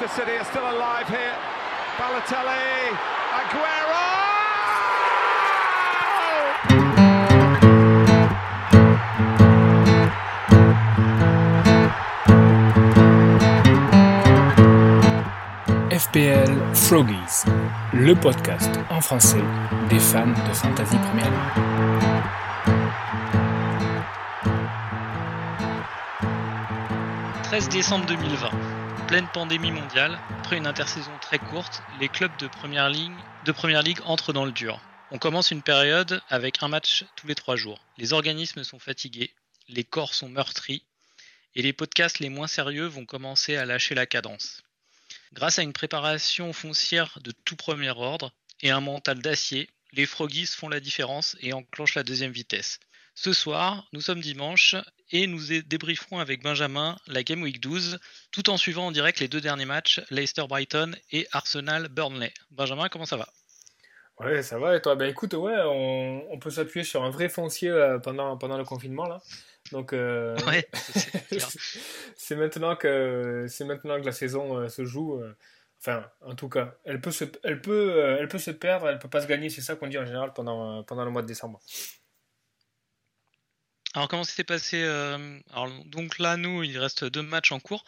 Manchester City are still alive here. Balotelli, Aguero! FPL Froggies, le podcast en français des fans de Fantasy Premier League. « 13 décembre 2020, pleine pandémie mondiale, après une intersaison très courte, les clubs de première, ligue entrent dans le dur. On commence une période avec un match tous les trois jours. Les organismes sont fatigués, les corps sont meurtris, et les podcasts les moins sérieux vont commencer à lâcher la cadence. Grâce à une préparation foncière de tout premier ordre et un mental d'acier, les Froggies font la différence et enclenchent la deuxième vitesse. Ce soir, nous sommes dimanche et nous débrieferons avec Benjamin la Game Week 12, tout en suivant en direct les deux derniers matchs, Leicester-Brighton et Arsenal-Burnley. Benjamin, comment ça va? Ouais, ça va et toi? Ben écoute, ouais, on, peut s'appuyer sur un vrai foncier euh, pendant, pendant le confinement là. Donc, euh, c'est maintenant que c'est maintenant que la saison euh, se joue. enfin, en tout cas, elle peut se, elle peut, elle peut se perdre, elle peut pas se gagner. C'est ça qu'on dit en général pendant pendant le mois de décembre. Alors comment s'est passé Alors donc là, nous, il reste deux matchs en cours.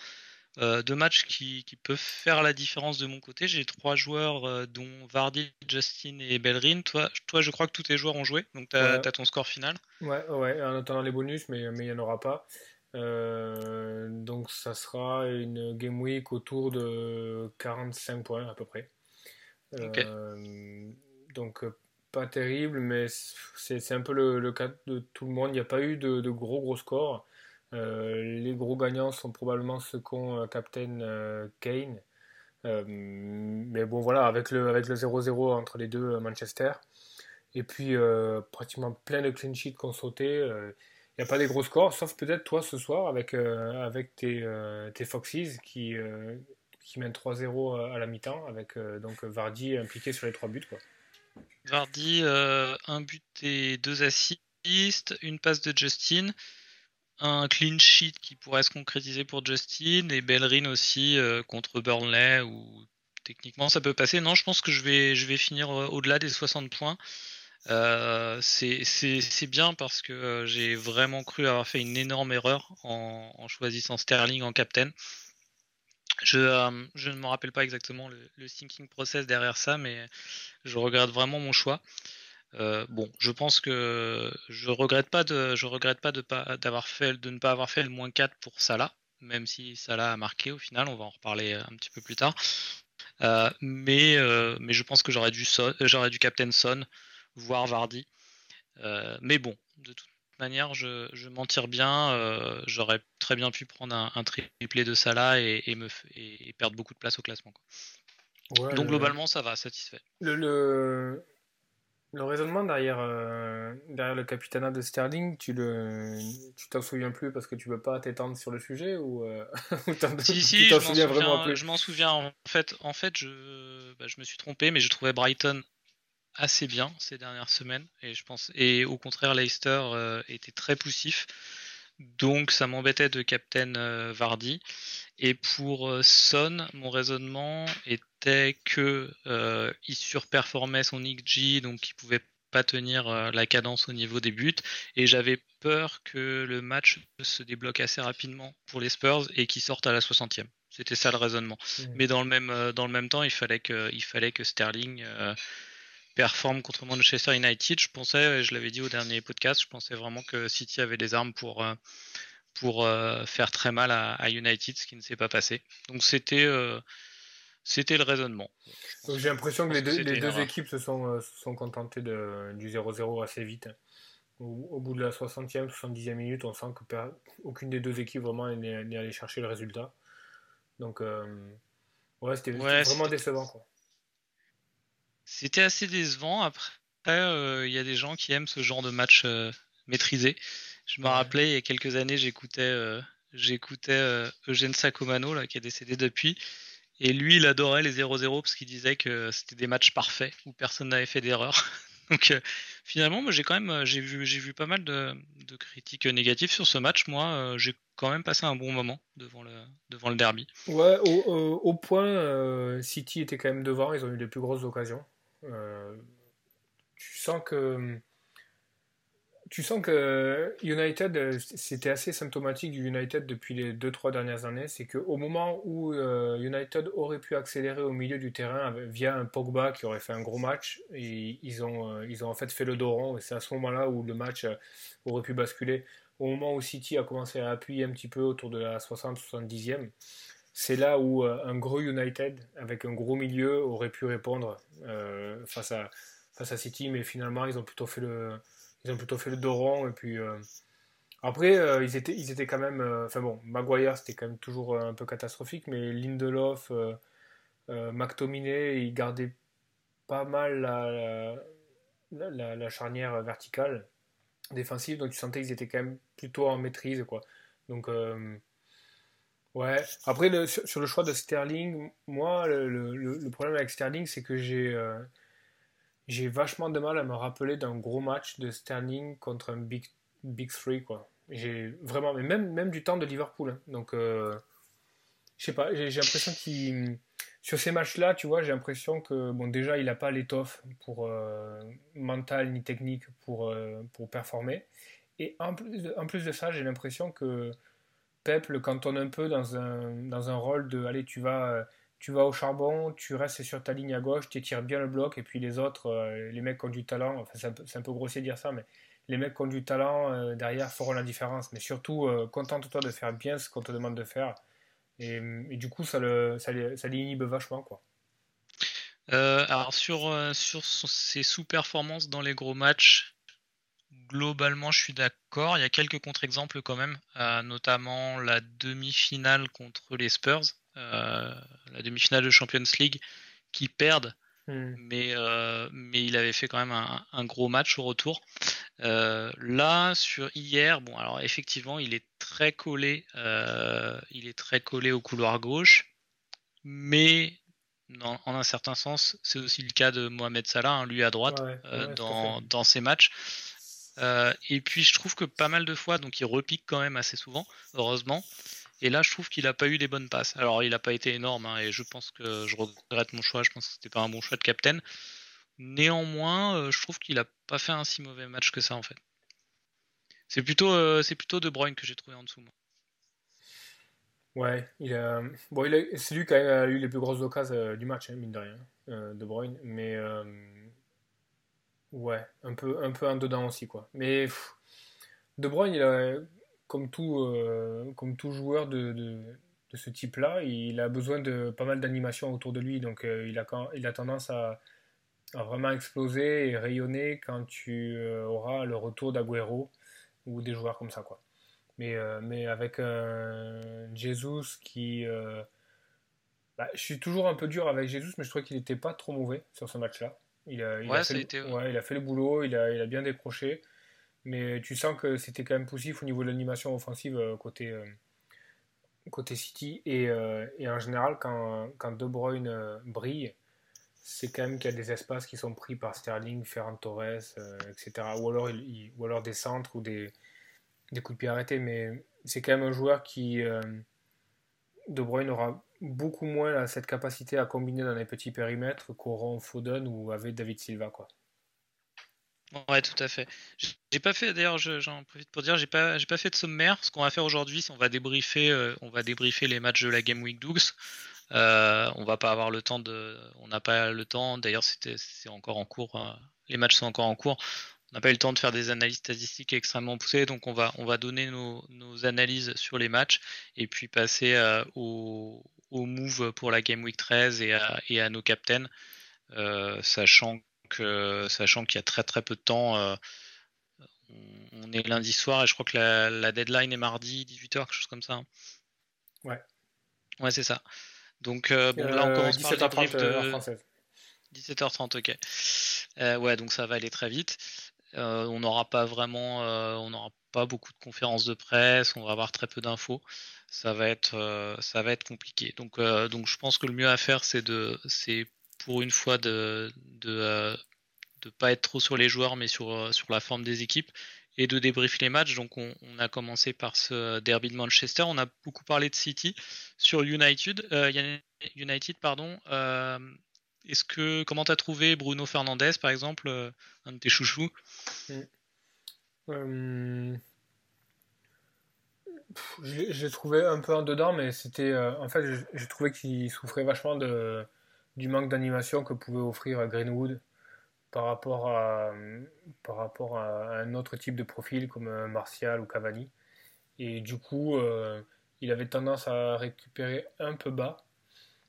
Euh, deux matchs qui, peuvent faire la différence de mon côté. J'ai trois joueurs, euh, dont Vardy, Justin et Bellerin. Toi, toi, je crois que tous tes joueurs ont joué, donc tu as, ton score final. Ouais, ouais, en attendant les bonus, mais il n'y en aura pas. Euh, donc ça sera une game week autour de 45 points à peu près. donc pas terrible, mais c'est un peu le, cas de tout le monde. Il n'y a pas eu de, gros gros scores. Euh, les gros gagnants sont probablement ceux qu'ont euh, Captain euh, Kane. mais bon, voilà, avec le, avec le 0-0 entre les deux Manchester. Et puis, pratiquement plein de clean sheets qu'on sauté. Il n'y a pas des gros scores, sauf peut-être toi ce soir avec, avec tes, tes Foxes qui, qui mènent 3-0 à la mi-temps, avec donc Vardy impliqué sur les trois buts. Quoi. Vardy, un but et deux assists, une passe de Justin un clean sheet qui pourrait se concrétiser pour Justin et Bellerin aussi euh, contre Burnley où techniquement ça peut passer. Non, je pense que je vais, je vais finir euh, au-delà des 60 points. Euh, c'est bien parce que j'ai vraiment cru avoir fait une énorme erreur en, choisissant Sterling en captain. Je, je ne me rappelle pas exactement le, le, thinking process derrière ça, mais je regrette vraiment mon choix. Euh, bon, je pense que je regrette pas de, regrette pas de ne pas avoir fait le moins 4 pour Salah, même si Salah a marqué au final, on va en reparler un petit peu plus tard. Euh, mais, euh, je pense que j'aurais dû, dû Captain Son, voire Vardy. mais bon, de toute manière, je, je m'en tire bien. j'aurais très bien pu prendre un, triplé de Salah et, me, et, perdre beaucoup de place au classement. Donc globalement, ça va, satisfait. le, le raisonnement derrière, euh, derrière le capitanat de Sterling, tu le, tu t'en souviens plus parce que tu veux pas t'étendre sur le sujet ou, euh, si, si, je m'en souviens, vraiment Je m'en souviens. En fait, en fait, je, bah, je me suis trompé, mais je trouvais Brighton assez bien ces dernières semaines et je pense et au contraire Leicester euh, était très poussif. Donc ça m'embêtait de Captain Vardy. Et pour Son, mon raisonnement est que euh, il surperformait son XG, donc il pouvait pas tenir euh, la cadence au niveau des buts. Et j'avais peur que le match se débloque assez rapidement pour les Spurs et qu'ils sortent à la 60e. C'était ça le raisonnement. Mmh. Mais dans le même euh, dans le même temps, il fallait que il fallait que Sterling performe contre Manchester United. Je pensais, je l'avais dit au dernier podcast, je pensais vraiment que City avait des armes pour pour faire très mal à, à, United, ce qui ne s'est pas passé. Donc c'était c'était le raisonnement. j'ai l'impression que les deux, équipes se sont, euh, sont contentées de, du 0-0 assez vite. Au, bout de la 60e, 70e minute, on sent que aucune des deux équipes vraiment n'est allée chercher le résultat. Donc, euh, ouais, c'était vraiment décevant. C'était assez décevant. Après, euh, il y a des gens qui aiment ce genre de match maîtrisé. Je me rappelais, il y a quelques années, j'écoutais j'écoutais Eugène Sacomano, là, qui est décédé depuis. Et lui, il adorait les 0-0 parce qu'il disait que c'était des matchs parfaits où personne n'avait fait d'erreur. Donc finalement, moi j'ai quand même j'ai vu j'ai vu pas mal de, critiques négatives sur ce match. Moi, j'ai quand même passé un bon moment devant le devant le derby. Ouais, au, au point, City était quand même devant. Ils ont eu les plus grosses occasions. tu sens que tu sens que United, euh, c'était assez symptomatique du United depuis les 2-3 dernières années. C'est qu'au moment où euh, United aurait pu accélérer au milieu du terrain via un Pogba qui aurait fait un gros match, et ils, ont, euh, ils ont en fait fait le dos rond. Et c'est à ce moment-là où le match aurait pu basculer. Au moment où City a commencé à appuyer un petit peu autour de la 60-70e, c'est là où un gros United avec un gros milieu aurait pu répondre face, à, face à City. Mais finalement, ils ont plutôt fait le ils ont plutôt fait le Doron. Et puis, euh, après, euh, ils, étaient, ils étaient quand même. Euh, enfin bon, Maguire, c'était quand même toujours un peu catastrophique, mais Lindelof, McTominay, ils gardaient pas mal la, la, charnière verticale défensive, donc tu sentais qu'ils étaient quand même plutôt en maîtrise. Quoi. Donc. Ouais. Après, sur, le choix de Sterling, moi, le, le problème avec Sterling, c'est que j'ai j'ai vachement de mal à me rappeler d'un gros match de Sterling contre un Big, big Three, quoi. J'ai vraiment, mais même, même du temps de Liverpool. Hein. Donc, euh, je sais pas, j'ai l'impression qu'il. Sur ces matchs-là, tu vois, j'ai l'impression que, bon, déjà, il n'a pas l'étoffe pour euh, mental ni technique pour, euh, pour performer. Et en plus de, en plus de ça, j'ai l'impression que Pep le cantonne un peu dans un, dans un rôle de allez, tu vas tu vas au charbon, tu restes sur ta ligne à gauche, tu tires bien le bloc, et puis les autres, euh, les mecs qui ont du talent, enfin c'est un, peu grossier de dire ça, mais les mecs qui ont du talent euh, derrière feront la différence. Mais surtout, euh, contente-toi de faire bien ce qu'on te demande de faire. Et, du coup, ça, le, ça, ça l'inhibe vachement. Quoi. alors sur, sur ces sous-performances dans les gros matchs, globalement, je suis d'accord. Il y a quelques contre-exemples quand même, notamment la demi-finale contre les Spurs. Euh, la demi-finale de Champions League, qui perdent. Hmm. Mais, euh, mais il avait fait quand même un, gros match au retour. Euh, là, sur hier, bon, alors effectivement, il est très collé, il est très collé au couloir gauche, mais en un certain sens, c'est aussi le cas de Mohamed Salah, hein, lui à droite, dans, dans, ses matchs. et puis je trouve que pas mal de fois, donc il repique quand même assez souvent, heureusement. Et là, je trouve qu'il n'a pas eu les bonnes passes. Alors, il n'a pas été énorme, hein, et je pense que je regrette mon choix. Je pense que c'était pas un bon choix de captain. Néanmoins, euh, je trouve qu'il n'a pas fait un si mauvais match que ça, en fait. C'est plutôt, euh, plutôt De Bruyne que j'ai trouvé en dessous. Moi. Ouais, a... bon, c'est lui qui a eu les plus grosses occasions euh, du match, hein, mine de rien, De Bruyne. Mais ouais, un peu, un peu en dedans aussi, quoi. Mais De Bruyne, il a comme tout, euh, comme tout joueur de, de, ce type-là, il a besoin de pas mal d'animation autour de lui. Donc euh, il, a, il a tendance à, vraiment exploser et rayonner quand tu euh, auras le retour d'Aguero ou des joueurs comme ça. Quoi. Mais, mais avec un Jesus qui. Bah, je suis toujours un peu dur avec Jesus, mais je trouvais qu'il n'était pas trop mauvais sur ce match-là. Il a, il, a fait le, il a fait le boulot, il a, il a bien décroché. Mais tu sens que c'était quand même poussif au niveau de l'animation offensive euh, côté, euh, côté City. Et, euh, en général, quand, quand De Bruyne brille, c'est quand même qu'il y a des espaces qui sont pris par Sterling, Ferran Torres, etc. Ou alors, des centres ou des, des coups de pied arrêtés. Mais c'est quand même un joueur qui, De Bruyne, aura beaucoup moins cette capacité à combiner dans les petits périmètres qu'auront Foden ou avec David Silva. Quoi. Ouais, tout à fait. J'ai pas fait, d'ailleurs, j'en profite pour dire, j'ai pas, j'ai pas fait de sommaire. Ce qu'on va faire aujourd'hui, c'est on va débriefer, euh, on va débriefer les matchs de la Game Week 12. Euh, on va pas avoir le temps de, on n'a pas le temps. D'ailleurs, c'était, c'est encore en cours. Hein. les matchs sont encore en cours. On n'a pas eu le temps de faire des analyses statistiques extrêmement poussées, donc on va, on va donner nos, analyses sur les matchs et puis passer euh, au, au move pour la Game Week 13 et à, et à nos captains, euh, sachant sachant qu'il y a très très peu de temps, euh, on est lundi soir et je crois que la, deadline est mardi 18h, quelque chose comme ça. Hein. Ouais. Ouais, c'est ça. Donc euh, bon, là on commence 17h30 de... 17h30, ok. Euh, ouais, donc ça va aller très vite. on n'aura pas vraiment, on n'aura pas beaucoup de conférences de presse, on va avoir très peu d'infos. Ça va être, ça va être compliqué. Donc, donc je pense que le mieux à faire, c'est de, c'est pour une fois de, de, euh, ne pas être trop sur les joueurs, mais sur, sur la forme des équipes et de débriefer les matchs. Donc on, a commencé par ce derby de Manchester. On a beaucoup parlé de City sur United. United, pardon. Est-ce que comment t'as trouvé Bruno Fernandez par exemple, un de tes chouchous? J'ai trouvé un peu en dedans, mais c'était. Euh, en fait, j'ai trouvé qu'il souffrait vachement de, du manque d'animation que pouvait offrir Greenwood par rapport, à, par rapport à un autre type de profil comme euh, Martial ou Cavani. Et du coup, euh, il avait tendance à récupérer un peu bas.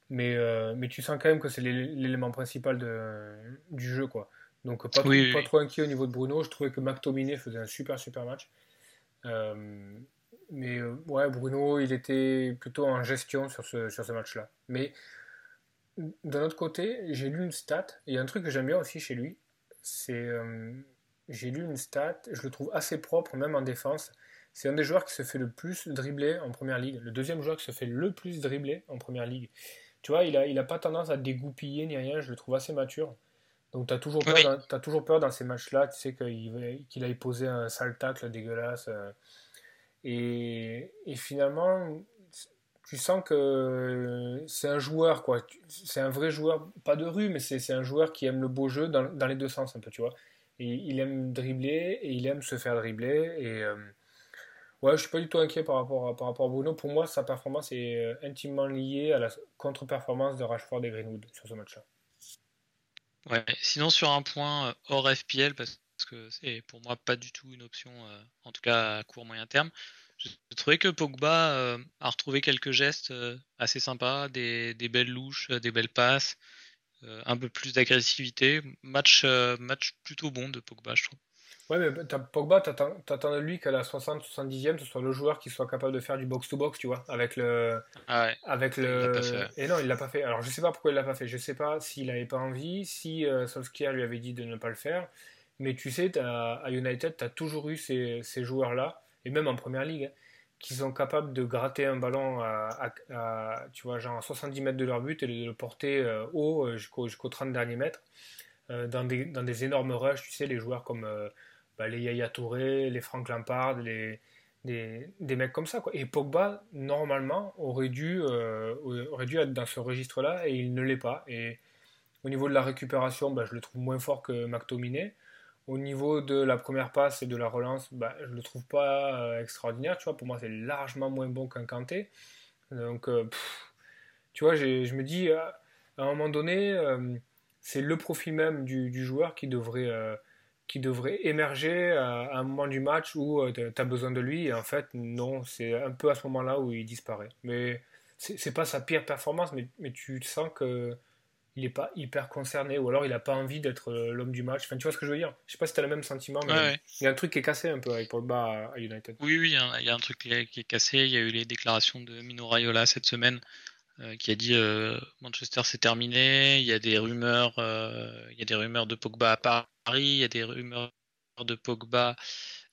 Mais, mais tu sens quand même que c'est l'élément principal de, du jeu. quoi. Donc pas, trop, pas trop inquiet au niveau de Bruno. Je trouvais que McTominay faisait un super super match. Mais euh, ouais, Bruno, il était plutôt en gestion sur ce, sur ce match-là. Mais d'un autre côté, j'ai lu une stat, il y a un truc que j'aime bien aussi chez lui, c'est. Euh, j'ai lu une stat, je le trouve assez propre, même en défense. C'est un des joueurs qui se fait le plus dribbler en première ligue. Le deuxième joueur qui se fait le plus dribbler en première ligue. Tu vois, il n'a il a pas tendance à dégoupiller ni rien, je le trouve assez mature. Donc tu as, toujours peur dans, as toujours peur dans ces matchs-là, tu sais qu'il qu'il aille poser un sale tacle dégueulasse. Euh, et, finalement, tu sens que c'est un joueur, quoi. C'est un vrai joueur, pas de rue, mais c'est un joueur qui aime le beau jeu dans, dans, les deux sens, un peu, tu vois. Et il aime dribbler et il aime se faire dribbler. Et euh, ouais, je suis pas du tout inquiet par rapport, à, par rapport à Bruno. Pour moi, sa performance est euh, intimement liée à la contre-performance de Rashford et Greenwood sur ce match-là. Ouais, sinon sur un point euh, hors FPL, parce que c'est pour moi pas du tout une option, euh, en tout cas à court moyen terme. J'ai trouvé que Pogba euh, a retrouvé quelques gestes euh, assez sympas, des, belles louches, des belles passes, un peu plus d'agressivité. Match, match plutôt bon de Pogba, je trouve. Ouais, mais Pogba, t'attends de lui qu'à la 60-70e, ce soit le joueur qui soit capable de faire du box-to-box, tu vois, avec le. Ah ouais, avec le... Et non, il l'a pas fait. Alors, je sais pas pourquoi il l'a pas fait. Je sais pas s'il avait pas envie, si Solskjaer lui avait dit de ne pas le faire. Mais tu sais, à United, tu as toujours eu ces, joueurs-là, et même en première ligue, hein, qui sont capables de gratter un ballon à, tu vois, genre 70 mètres de leur but et de le porter euh, haut euh, jusqu'au jusqu'au 30 derniers mètres. Euh, dans, des, dans des énormes rushs, tu sais, les joueurs comme bah, les Yaya Touré, les Frank Lampard, les, des, des, mecs comme ça. Et Pogba, normalement, aurait dû, aurait dû être dans ce registre-là et il ne l'est pas. Et au niveau de la récupération, bah, je le trouve moins fort que McTominay. Au niveau de la première passe et de la relance, bah, je ne le trouve pas euh, extraordinaire. Tu vois, pour moi, c'est largement moins bon qu'un Kanté. Donc, euh, tu vois, je me dis, à un moment donné, euh, c'est le profil même du, joueur qui devrait, qui devrait émerger à, un moment du match où tu as besoin de lui. Et en fait, non, c'est un peu à ce moment-là où il disparaît. Mais c'est pas sa pire performance, mais, mais tu sens que il n'est pas hyper concerné ou alors il n'a pas envie d'être euh, l'homme du match. Enfin, tu vois ce que je veux dire Je sais pas si tu as le même sentiment, mais il y a un truc qui est cassé un peu avec Pogba à United. Oui, oui, il y a un truc qui est, cassé. Il y a eu les déclarations de Mino Raiola cette semaine euh, qui a dit euh, Manchester c'est terminé. Il y a des rumeurs, il y a des rumeurs de Pogba à Paris, il y a des rumeurs de Pogba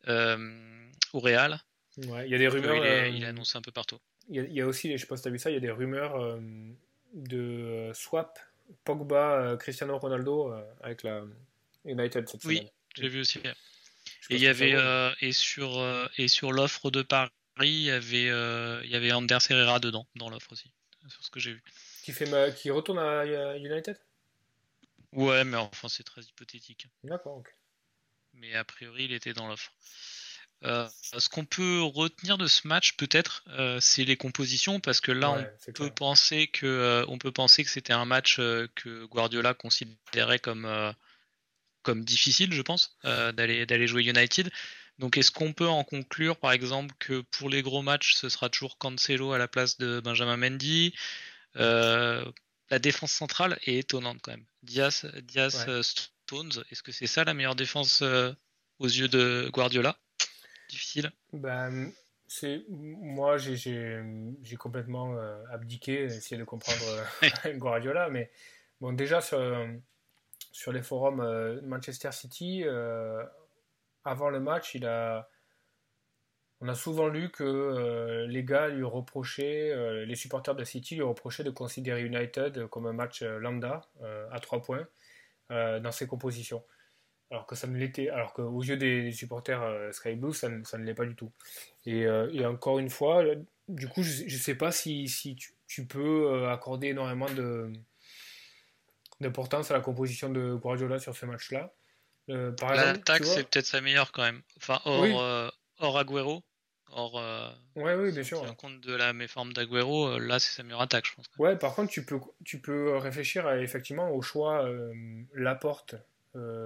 au Real. Ouais, il y a des rumeurs. Il, est, annoncé un peu partout. Il y, a, aussi, je sais pas si tu as vu ça, il y a des rumeurs de swap Pogba, euh, Cristiano Ronaldo euh, avec la United cette oui, semaine. Oui, j'ai vu aussi. Et il y avait euh, et sur et sur l'offre de Paris, il y avait il y avait Anders Herrera dedans dans l'offre aussi, sur ce que j'ai vu. Qui fait qui retourne à United? Ouais, mais enfin c'est très hypothétique. D'accord, ok. Mais a priori, il était dans l'offre. Euh, ce qu'on peut retenir de ce match, peut-être, euh, c'est les compositions, parce que là, on, peut penser que, euh, on peut penser que c'était un match que Guardiola considérait comme, comme difficile, je pense, d'aller, d'aller jouer United. Donc, est-ce qu'on peut en conclure, par exemple, que pour les gros matchs, ce sera toujours Cancelo à la place de Benjamin Mendy? La défense centrale est étonnante quand même. Diaz, Diaz Stones, est-ce que c'est ça la meilleure défense aux yeux de Guardiola? Difficile ben, c'est Moi, j'ai complètement euh, abdiqué, essayé de comprendre euh, Guardiola, mais bon, déjà sur, sur les forums euh, Manchester City, avant le match, il a. On a souvent lu que les gars lui reprochaient, les supporters de City lui reprochaient de considérer United comme un match lambda à trois points dans ses compositions. Alors que ça ne l'était, alors qu'aux yeux des supporters Sky Blue, ça, ne, ça ne l'est pas du tout. Et, et, encore une fois, du coup, je ne sais pas si, si tu, tu, peux accorder énormément de d'importance à la composition de Guardiola sur ce match-là. Euh, L'attaque, c'est peut-être sa meilleure quand même. Enfin, hors, euh, hors Agüero. Hors, euh, ouais, oui, bien sûr. En compte de la méforme d'Agüero, euh, là, c'est sa meilleure attaque, je pense. Ouais, par contre, tu peux, tu peux réfléchir à, effectivement au choix Laporte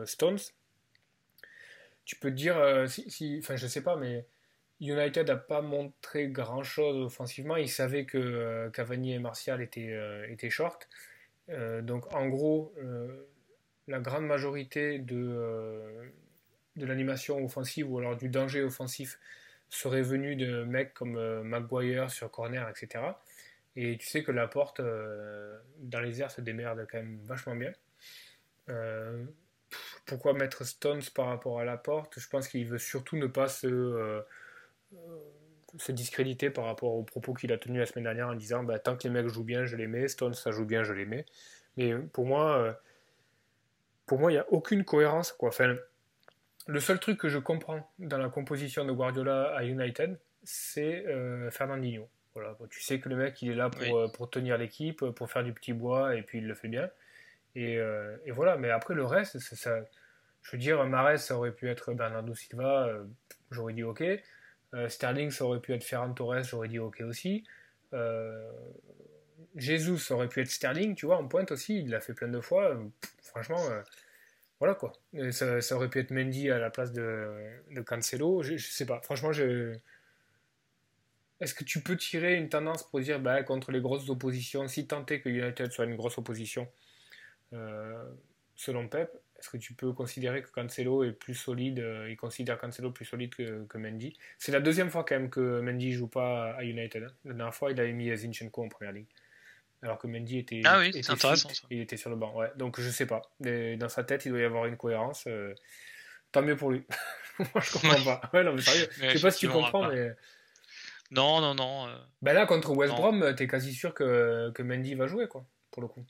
Stones. Tu peux te dire, si, si, enfin, je sais pas, mais United n'a pas montré grand chose offensivement. Il savait que Cavani et Martial étaient, étaient short. donc, en gros, la grande majorité de, euh, de l'animation offensive ou alors du danger offensif serait venu de mecs comme euh, Maguire sur corner, etc. Et tu sais que la porte euh, dans les airs se démerde quand même vachement bien. Pourquoi mettre Stones par rapport à la porte Je pense qu'il veut surtout ne pas se, se discréditer par rapport aux propos qu'il a tenus la semaine dernière en disant bah, tant que les mecs jouent bien, je les mets, Stones ça joue bien, je les mets. Mais pour moi, pour moi, il n'y a aucune cohérence. Quoi. Enfin, le seul truc que je comprends dans la composition de Guardiola à United, c'est euh, Fernandinho. Voilà, tu sais que le mec, il est là pour, euh, pour tenir l'équipe, pour faire du petit bois, et puis il le fait bien. Et, euh, et voilà, mais après le reste, je veux dire, Mares, ça aurait pu être Bernardo Silva, j'aurais dit ok. Sterling, ça aurait pu être Ferran Torres, j'aurais dit ok aussi. Jesus, ça aurait pu être Sterling, tu vois, en pointe aussi, il l'a fait plein de fois franchement, euh, voilà quoi. Ça, aurait pu être Mendy à la place de, Cancelo. Je, sais pas. Franchement, je. Est-ce que tu peux tirer une tendance pour dire bah, contre les grosses oppositions, si tant est que United soit une grosse opposition, euh, selon Pep, est-ce que tu peux considérer que Cancelo est plus solide euh, Il considère Cancelo plus solide que, que Mendy? C'est la deuxième fois quand même que Mendy joue pas à United. Hein. La dernière fois, il avait mis Zinchenko en première ligue alors que Mendy était, ah oui, était intéressant, il était sur le banc. Ouais. Donc je sais pas. dans sa tête, il doit y avoir une cohérence. Euh, tant mieux pour lui. Moi, je comprends pas. Ouais, non, mais sérieux. je sais pas si tu comprends, mais. Non, non, non. Euh, ben là, contre West Brom, t'es quasi sûr que, que Mendy va jouer, quoi, pour le coup.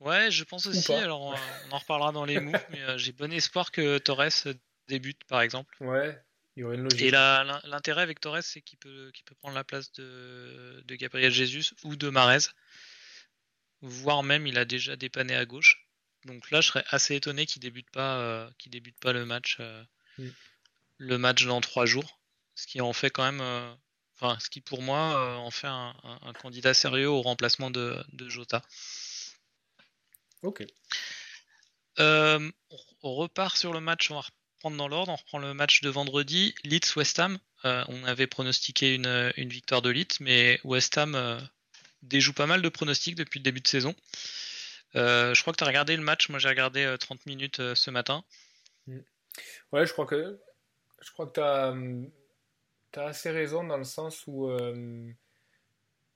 Ouais, je pense aussi. Alors, on, en reparlera dans les moves, mais euh, j'ai bon espoir que Torres débute, par exemple. Ouais, et l'intérêt avec Torres, c'est qu'il peut, peut prendre la place de, Gabriel Jesus ou de Marez. Voire même, il a déjà dépanné à gauche. Donc là, je serais assez étonné qu'il débute pas, euh, débute pas le match, euh, mm. le match dans trois jours. Ce qui en fait quand même, euh, enfin, ce qui pour moi en fait un, candidat sérieux au remplacement de, Jota. Ok. on repart sur le match, on va prendre dans l'ordre, on reprend le match de vendredi, Leeds-West Ham. Euh, on avait pronostiqué une, victoire de Leeds, mais West Ham euh, déjoue pas mal de pronostics depuis le début de saison. Euh, je crois que tu as regardé le match, moi j'ai regardé 30 minutes ce matin. Mm. Ouais, je crois que je crois que tu as, as, assez raison dans le sens où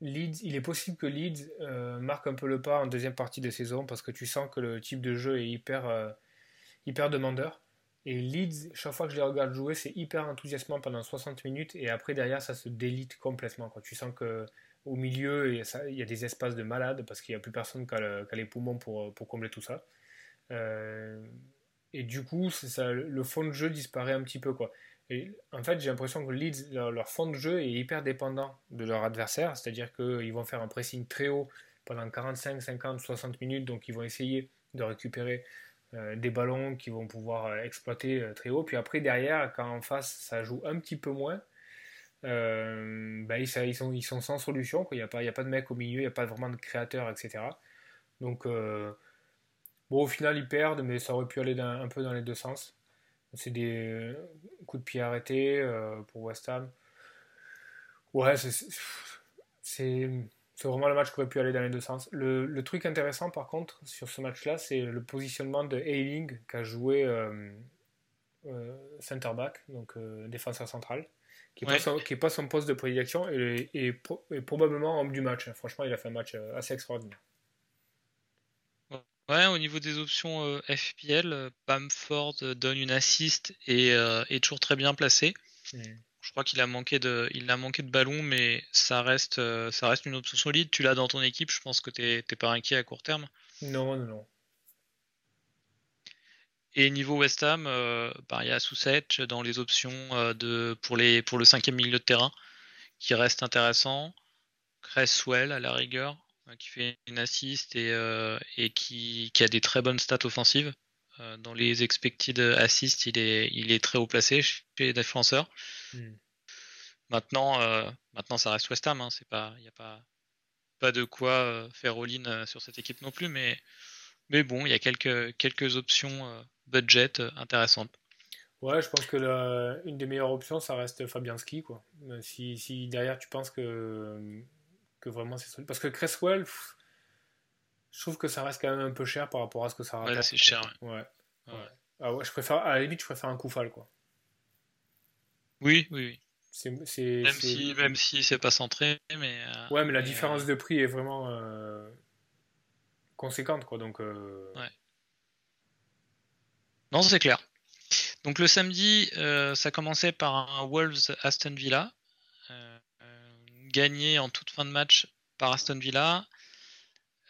Leeds, il est possible que Leeds marque un peu le pas en deuxième partie de saison parce que tu sens que le type de jeu est hyper, hyper demandeur. Et Leeds, chaque fois que je les regarde jouer, c'est hyper enthousiasmant pendant 60 minutes et après derrière ça se délite complètement. Tu sens que au milieu il y a des espaces de malade parce qu'il n'y a plus personne qui a, les poumons pour, pour, combler tout ça. Euh, et du coup, ça, le fond de jeu disparaît un petit peu quoi. En fait, j'ai l'impression que Leeds, leur, fond de jeu est hyper dépendant de leur adversaire, c'est-à-dire qu'ils vont faire un pressing très haut pendant 45, 50, 60 minutes, donc ils vont essayer de récupérer euh, des ballons qui vont pouvoir euh, exploiter euh, très haut. Puis après, derrière, quand en face ça joue un petit peu moins, bah, ils, sont, sans solution. Il n'y a, pas, a pas de mec au milieu, il n'y a pas vraiment de créateur, etc. Donc, bon, au final, ils perdent, mais ça aurait pu aller un peu dans les deux sens. C'est des coups de pied arrêtés pour West Ham. Ouais, c'est vraiment le match qui aurait pu aller dans les deux sens. Le, truc intéressant, par contre, sur ce match-là, c'est le positionnement de Ailing, qui a joué euh, euh, center back, donc euh, défenseur central, qui n'est pas, son poste de prédilection et, et, probablement homme du match. Franchement, il a fait un match assez extraordinaire. Ouais, au niveau des options FPL, Bamford donne une assist et est toujours très bien placé. Mm. Je crois qu'il a manqué de, il a manqué de ballon, mais ça reste, euh, ça reste une option solide. Tu l'as dans ton équipe, je pense que tu n'es pas inquiet à court terme. Non, non, non. Et niveau West Ham, bah, il y a Sousetch dans les options de, pour, les, pour le cinquième milieu de terrain qui reste intéressant. Cresswell à la rigueur, qui fait une assist et, et qui, qui, a des très bonnes stats offensives. dans les expected assists, il est, il est très haut placé chez les défenseurs. Hmm. Maintenant, maintenant, ça reste West Ham. Hein, c'est pas, il n'y a pas, pas de quoi faire all-in sur cette équipe non plus, mais, mais bon, il y a quelques, quelques options budget euh, intéressante. Ouais, je pense que la, une des meilleures options, ça reste Fabianski. Quoi. Euh, si, si derrière tu penses que, que vraiment c'est solide. Parce que Cresswell, je trouve que ça reste quand même un peu cher par rapport à ce que ça rapporte. Ouais, c'est cher. Ouais. ouais. Ah ouais, je préfère, à la limite, je préfère un Koufal. Quoi. Oui, oui, oui. C'est, même, si, même si c'est pas centré, mais. Euh, ouais, mais la différence de prix est vraiment conséquente, quoi. Donc. Ouais. Non, c'est clair. Donc le samedi, euh, ça commençait par un Wolves Aston Villa, euh, gagné en toute fin de match par Aston Villa.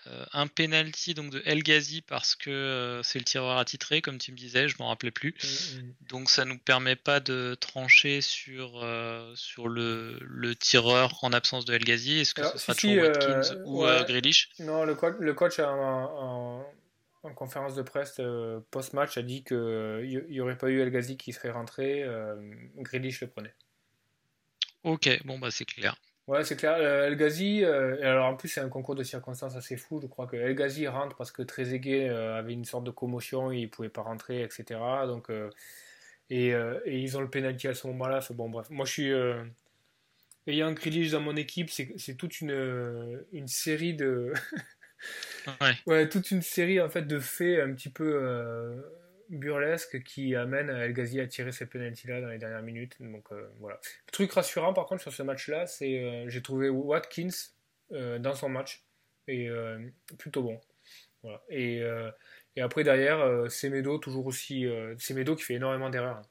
Euh, un penalty donc de El Ghazi parce que c'est le tireur attitré, comme tu me disais, je m'en rappelais plus. Mm, mm. Donc ça nous permet pas de trancher sur, sur le, le, tireur en absence de El Ghazi. Est-ce que ce sera toujours Watkins ou Grealish? Non, le, coach, le coach a un en conférence de presse euh, post-match, a dit qu'il n'y aurait pas eu El Ghazi qui serait rentré, euh, Grealish le prenait. Ok, bon bah c'est clair. Ouais, c'est clair. Euh, El Ghazi, alors en plus c'est un concours de circonstances assez fou. Je crois que El Ghazi rentre parce que Trezeguet avait une sorte de commotion, il ne pouvait pas rentrer, etc. Donc, et, et, ils ont le penalty à ce moment-là. Bon, bref, moi je suis. ayant Grealish dans mon équipe, c'est toute une, une série de. Ouais. toute une série en fait de faits un petit peu euh, burlesques qui amènent El Ghazi à tirer ces penalties là dans les dernières minutes. Donc euh, voilà. Le truc rassurant par contre sur ce match-là, c'est euh, j'ai trouvé Watkins dans son match et plutôt bon. Voilà. Et, et après derrière, Semedo toujours aussi Semedo qui fait énormément d'erreurs.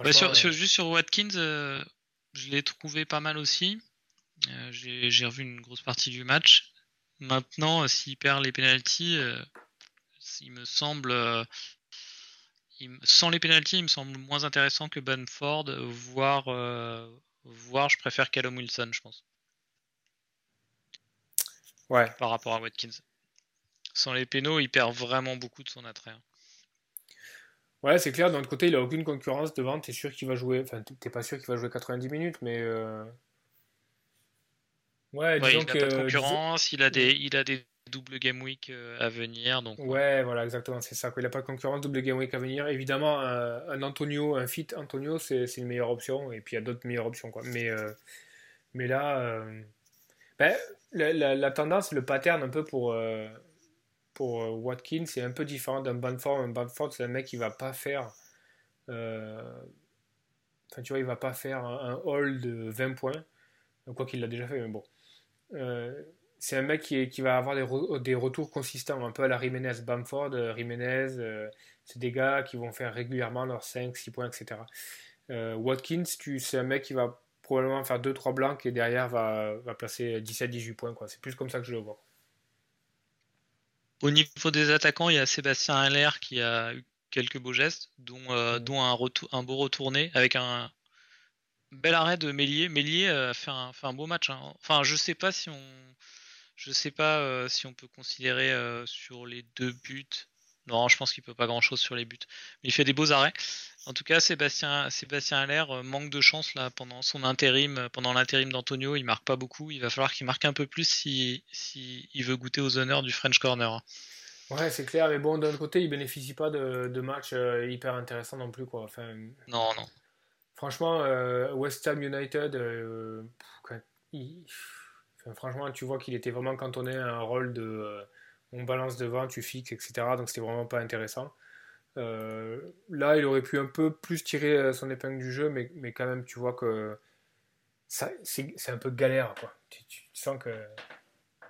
Bah, sur, juste sur Watkins, je l'ai trouvé pas mal aussi. j'ai revu une grosse partie du match. Maintenant, s'il perd les penalties, euh, il me semble. Euh, sans les penalties, il me semble moins intéressant que Banford, voire, euh, voire je préfère Callum Wilson, je pense. Ouais. Par rapport à Watkins. Sans les pénaux, il perd vraiment beaucoup de son attrait. Hein. Ouais, c'est clair. D'un autre côté, il a aucune concurrence devant. T'es sûr qu'il va jouer. Enfin, t'es pas sûr qu'il va jouer 90 minutes, mais. Ouais, il n'a pas de concurrence, il, a des, il a des double game week euh, à venir. Donc, ouais, voilà, exactement, c'est ça. Il n'a pas de concurrence, double game week à venir. Évidemment, un, Antonio, un fit Antonio, c'est une meilleure option. Et puis il y a d'autres meilleures options. Quoi. Mais, euh, mais là, euh, ben, la, la, tendance, le pattern un peu pour, pour Watkins, c'est un peu différent d'un Banford. Un Banford, c'est un mec qui va pas faire. Enfin, tu vois, il va pas faire un, un haul de 20 points. Quoi qu'il l'a déjà fait, mais bon. Euh, c'est un mec qui, qui, va avoir des, des, retours consistants, un peu à la Jiménez Bamford. Euh, Jiménez, euh, c'est des gars qui vont faire régulièrement leurs 5, 6 points, etc. Watkins, c'est un mec qui va probablement faire 2-3 blancs et derrière va, va placer 17-18 points. C'est plus comme ça que je le vois. Au niveau des attaquants, il y a Sébastien Haller qui a eu quelques beaux gestes, dont, dont un, un, beau retourné avec un, bel arrêt de Mélier. Mélier a fait un, fait un beau match. Hein. Enfin, je sais pas si on, je sais pas euh, si on peut considérer euh, sur les deux buts. Non, je pense qu'il peut pas grand chose sur les buts. Mais il fait des beaux arrêts. En tout cas, Sébastien, Sébastien Allaire euh, manque de chance là pendant son intérim, pendant l'intérim d'Antonio. Il marque pas beaucoup. Il va falloir qu'il marque un peu plus si, si il veut goûter aux honneurs du French Corner. Ouais, c'est clair. Mais bon, d'un côté, il bénéficie pas de, de matchs hyper intéressants non plus, quoi. Enfin, non, non. Franchement, euh, West Ham United, euh, franchement, tu vois qu'il était vraiment cantonné à un rôle de euh, on balance devant, tu fixes, etc. Donc c'était vraiment pas intéressant. là, il aurait pu un peu plus tirer son épingle du jeu, mais, mais quand même, tu vois que c'est un peu galère. Quoi. Tu, sens que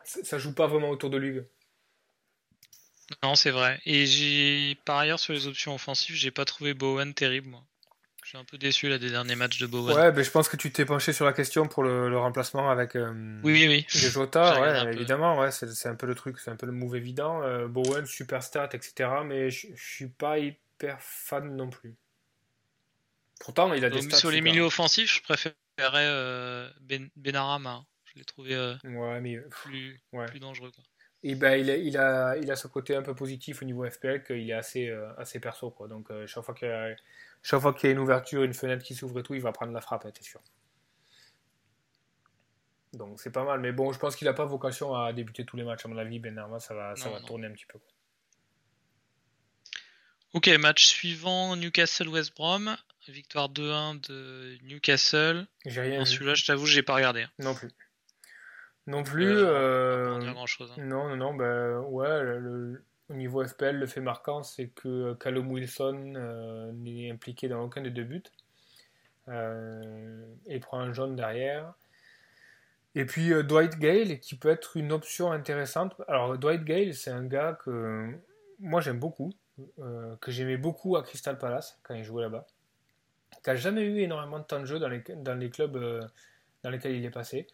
ça joue pas vraiment autour de lui. Non, c'est vrai. Et j'ai par ailleurs sur les options offensives, j'ai pas trouvé Bowen terrible. Moi. Je suis un peu déçu là des derniers matchs de Bowen. Ouais, mais je pense que tu t'es penché sur la question pour le, remplacement avec euh, oui, oui, oui. Jota, ouais, évidemment, ouais, c'est un peu le truc, c'est un peu le move évident. Euh, Bowen, super stat, etc. Mais je suis pas hyper fan non plus. Pourtant, il a des stats. Sur les milieux offensifs, je préférerais euh, ben, Benarama. Je l'ai trouvé ouais, mais... plus, plus dangereux. Quoi. Et ben, il, a, il, a, il a ce côté un peu positif au niveau FPL qu'il est assez, assez perso. Quoi. Donc, chaque fois qu'il y a chaque fois qu'il y a une ouverture, une fenêtre qui s'ouvre et tout, il va prendre la frappe, t'es sûr. Donc c'est pas mal. Mais bon, je pense qu'il n'a pas vocation à débuter tous les matchs. À mon avis, Ben ça va, ça va tourner un petit peu. Ok, match suivant Newcastle-West Brom. Victoire 2-1 de Newcastle. J'ai rien Celui-là, je t'avoue, j'ai pas regardé. Non plus. Non plus. Euh, euh, grand chose. Hein. Non, non, non. Ben, ouais, le, au niveau FPL, le fait marquant, c'est que Callum Wilson euh, n'est impliqué dans aucun des deux buts. Euh, et prend un jaune derrière. Et puis euh, Dwight Gale, qui peut être une option intéressante. Alors Dwight Gale, c'est un gars que moi j'aime beaucoup, que j'aimais beaucoup à Crystal Palace quand il jouait là-bas. Qui n'a jamais eu énormément de temps de jeu dans les clubs dans lesquels il est passé.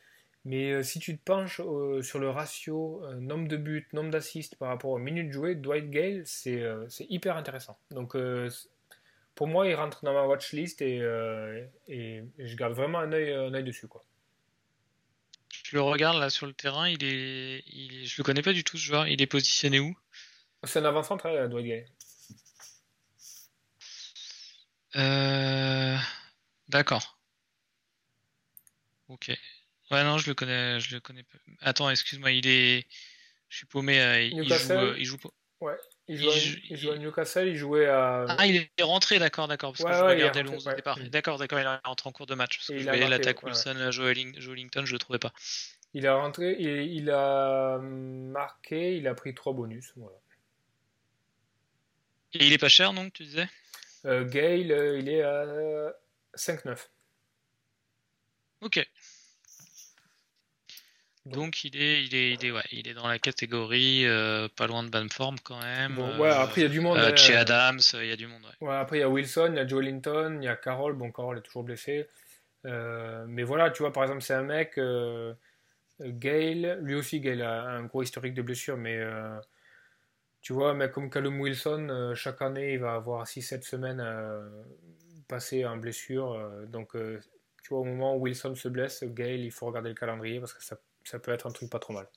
Mais euh, si tu te penches euh, sur le ratio euh, nombre de buts, nombre d'assists par rapport aux minutes jouées, Dwight Gale, c'est hyper intéressant. Donc pour moi, il rentre dans ma watchlist et, et je garde vraiment un œil, un œil dessus. Quoi. Je le regarde là sur le terrain, il est, il, je le connais pas du tout ce joueur, il est positionné où? C'est un avant-centre, Dwight Gale. D'accord. Ok. Ouais, non, je le connais, je le connais pas. Attends, excuse-moi, il est. Je suis paumé. Euh, il, joue, euh, il joue. Ouais. Il joue, il, joue, à, Newcastle, il jouait à. Ah, il est rentré, d'accord, d'accord. Parce que je regardais le 11 départ. D'accord, d'accord, il est rentré en cours de match. Parce que je voyais l'attaque Wilson, ouais. Joe, Ellington, je le trouvais pas. Il a rentré, et il a marqué, il a pris 3 bonus. Voilà. Et il est pas cher, non, tu disais? Euh, Gale, euh, il est à 5-9. Ok. Donc il est, il est, il est, ouais, il est dans la catégorie euh, pas loin de Banform quand même. Bon, ouais, après il y a du monde. Euh, chez Adams, il y a du monde. Ouais. ouais après il y a Wilson, il y a Joe Linton, il y a Carroll. Bon, Carroll est toujours blessé. Euh, mais voilà, tu vois, par exemple, c'est un mec, Gale, lui aussi, Gale a un gros historique de blessures, mais tu vois, un mec comme Callum Wilson, chaque année, il va avoir 6-7 semaines passées en blessure. donc, tu vois, au moment où Wilson se blesse, Gale, il faut regarder le calendrier parce que ça ça peut être un truc pas trop mal.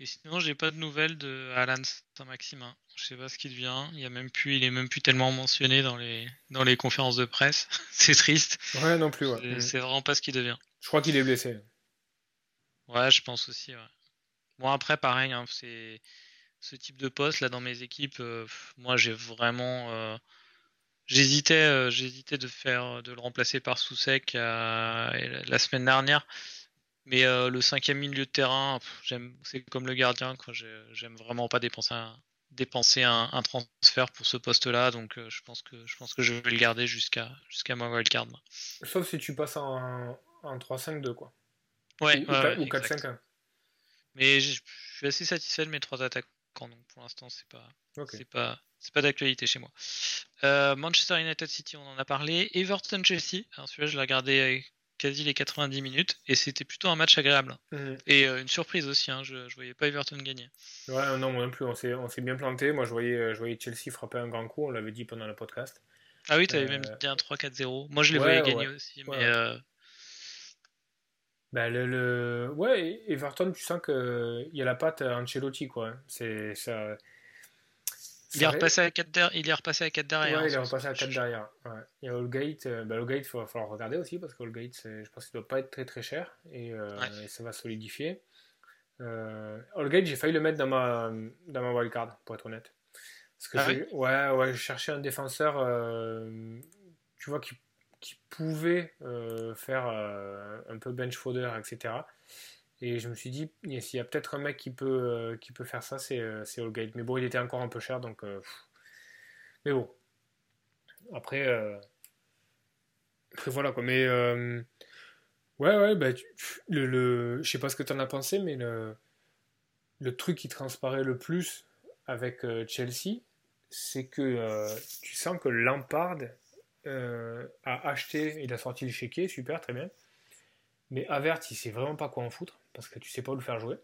Et sinon, j'ai pas de nouvelles de Alan Saint-Maximin. Je sais pas ce qu'il devient. Il, y a même plus, il est même plus tellement mentionné dans les, dans les conférences de presse. c'est triste. Ouais, non plus. Ouais. C'est vraiment pas ce qu'il devient. Je crois qu'il est blessé. Ouais, je pense aussi. Ouais. Bon, après, pareil, hein, c'est ce type de poste là dans mes équipes. Euh, moi, j'ai vraiment. Euh, J'hésitais, euh, j'hésitais de faire, de le remplacer par Soussek euh, la semaine dernière, mais euh, le cinquième milieu de terrain, j'aime, c'est comme le gardien, quoi. J'aime vraiment pas dépenser un, dépenser un, transfert pour ce poste-là, donc je pense que je pense que je vais le garder jusqu'à jusqu'à ma wildcard. Sauf si tu passes en, en 3-5-2 quoi. Ouais. Ou, 4-5-1. Mais je suis assez satisfait de mes trois attaquants, donc pour l'instant c'est pas c'est pas c'est pas d'actualité chez moi. Euh, Manchester United City, on en a parlé. Everton Chelsea, celui-là je l'ai regardé quasi les 90 minutes et c'était plutôt un match agréable. Mhm. Et euh, une surprise aussi, hein, je, je voyais pas Everton gagner. Ouais, non, moi non plus, on s'est bien planté. Moi je voyais, euh, je voyais Chelsea frapper un grand coup, on l'avait dit pendant le podcast. Ah oui, tu avais même dit un 3-4-0. Moi je les voyais gagner aussi, mais. Bah, le, Ouais, Everton, tu sens qu'il y a la patte Ancelotti, quoi. C'est ça il est, repassé à 4 derrière, il est repassé à 4 derrière. Ouais, il est repassé à 4 derrière. Ouais. Allgate. Euh, bah, Allgate, il va falloir regarder aussi parce qu'Allgate, je pense qu'il ne doit pas être très très cher et, euh, ça va solidifier. Euh, Allgate, j'ai failli le mettre dans ma, dans ma wildcard, pour être honnête. Parce que ah ouais, ouais, je cherchais un défenseur, tu vois, qui, qui pouvait faire un peu bench fodder, etc. Et je me suis dit, s'il y a peut-être un mec qui peut, euh, qui peut faire ça, c'est euh, Allgate. Mais bon, il était encore un peu cher, donc. Euh, mais bon. Après, Après, voilà quoi. Mais. Ouais, ouais, bah, le, le... je sais pas ce que tu en as pensé, mais le, le truc qui transparaît le plus avec Chelsea, c'est que tu sens que Lampard a acheté, il a sorti le chéquier, super, très bien. Mais Avert, il sait vraiment pas quoi en foutre, parce que tu sais pas où le faire jouer.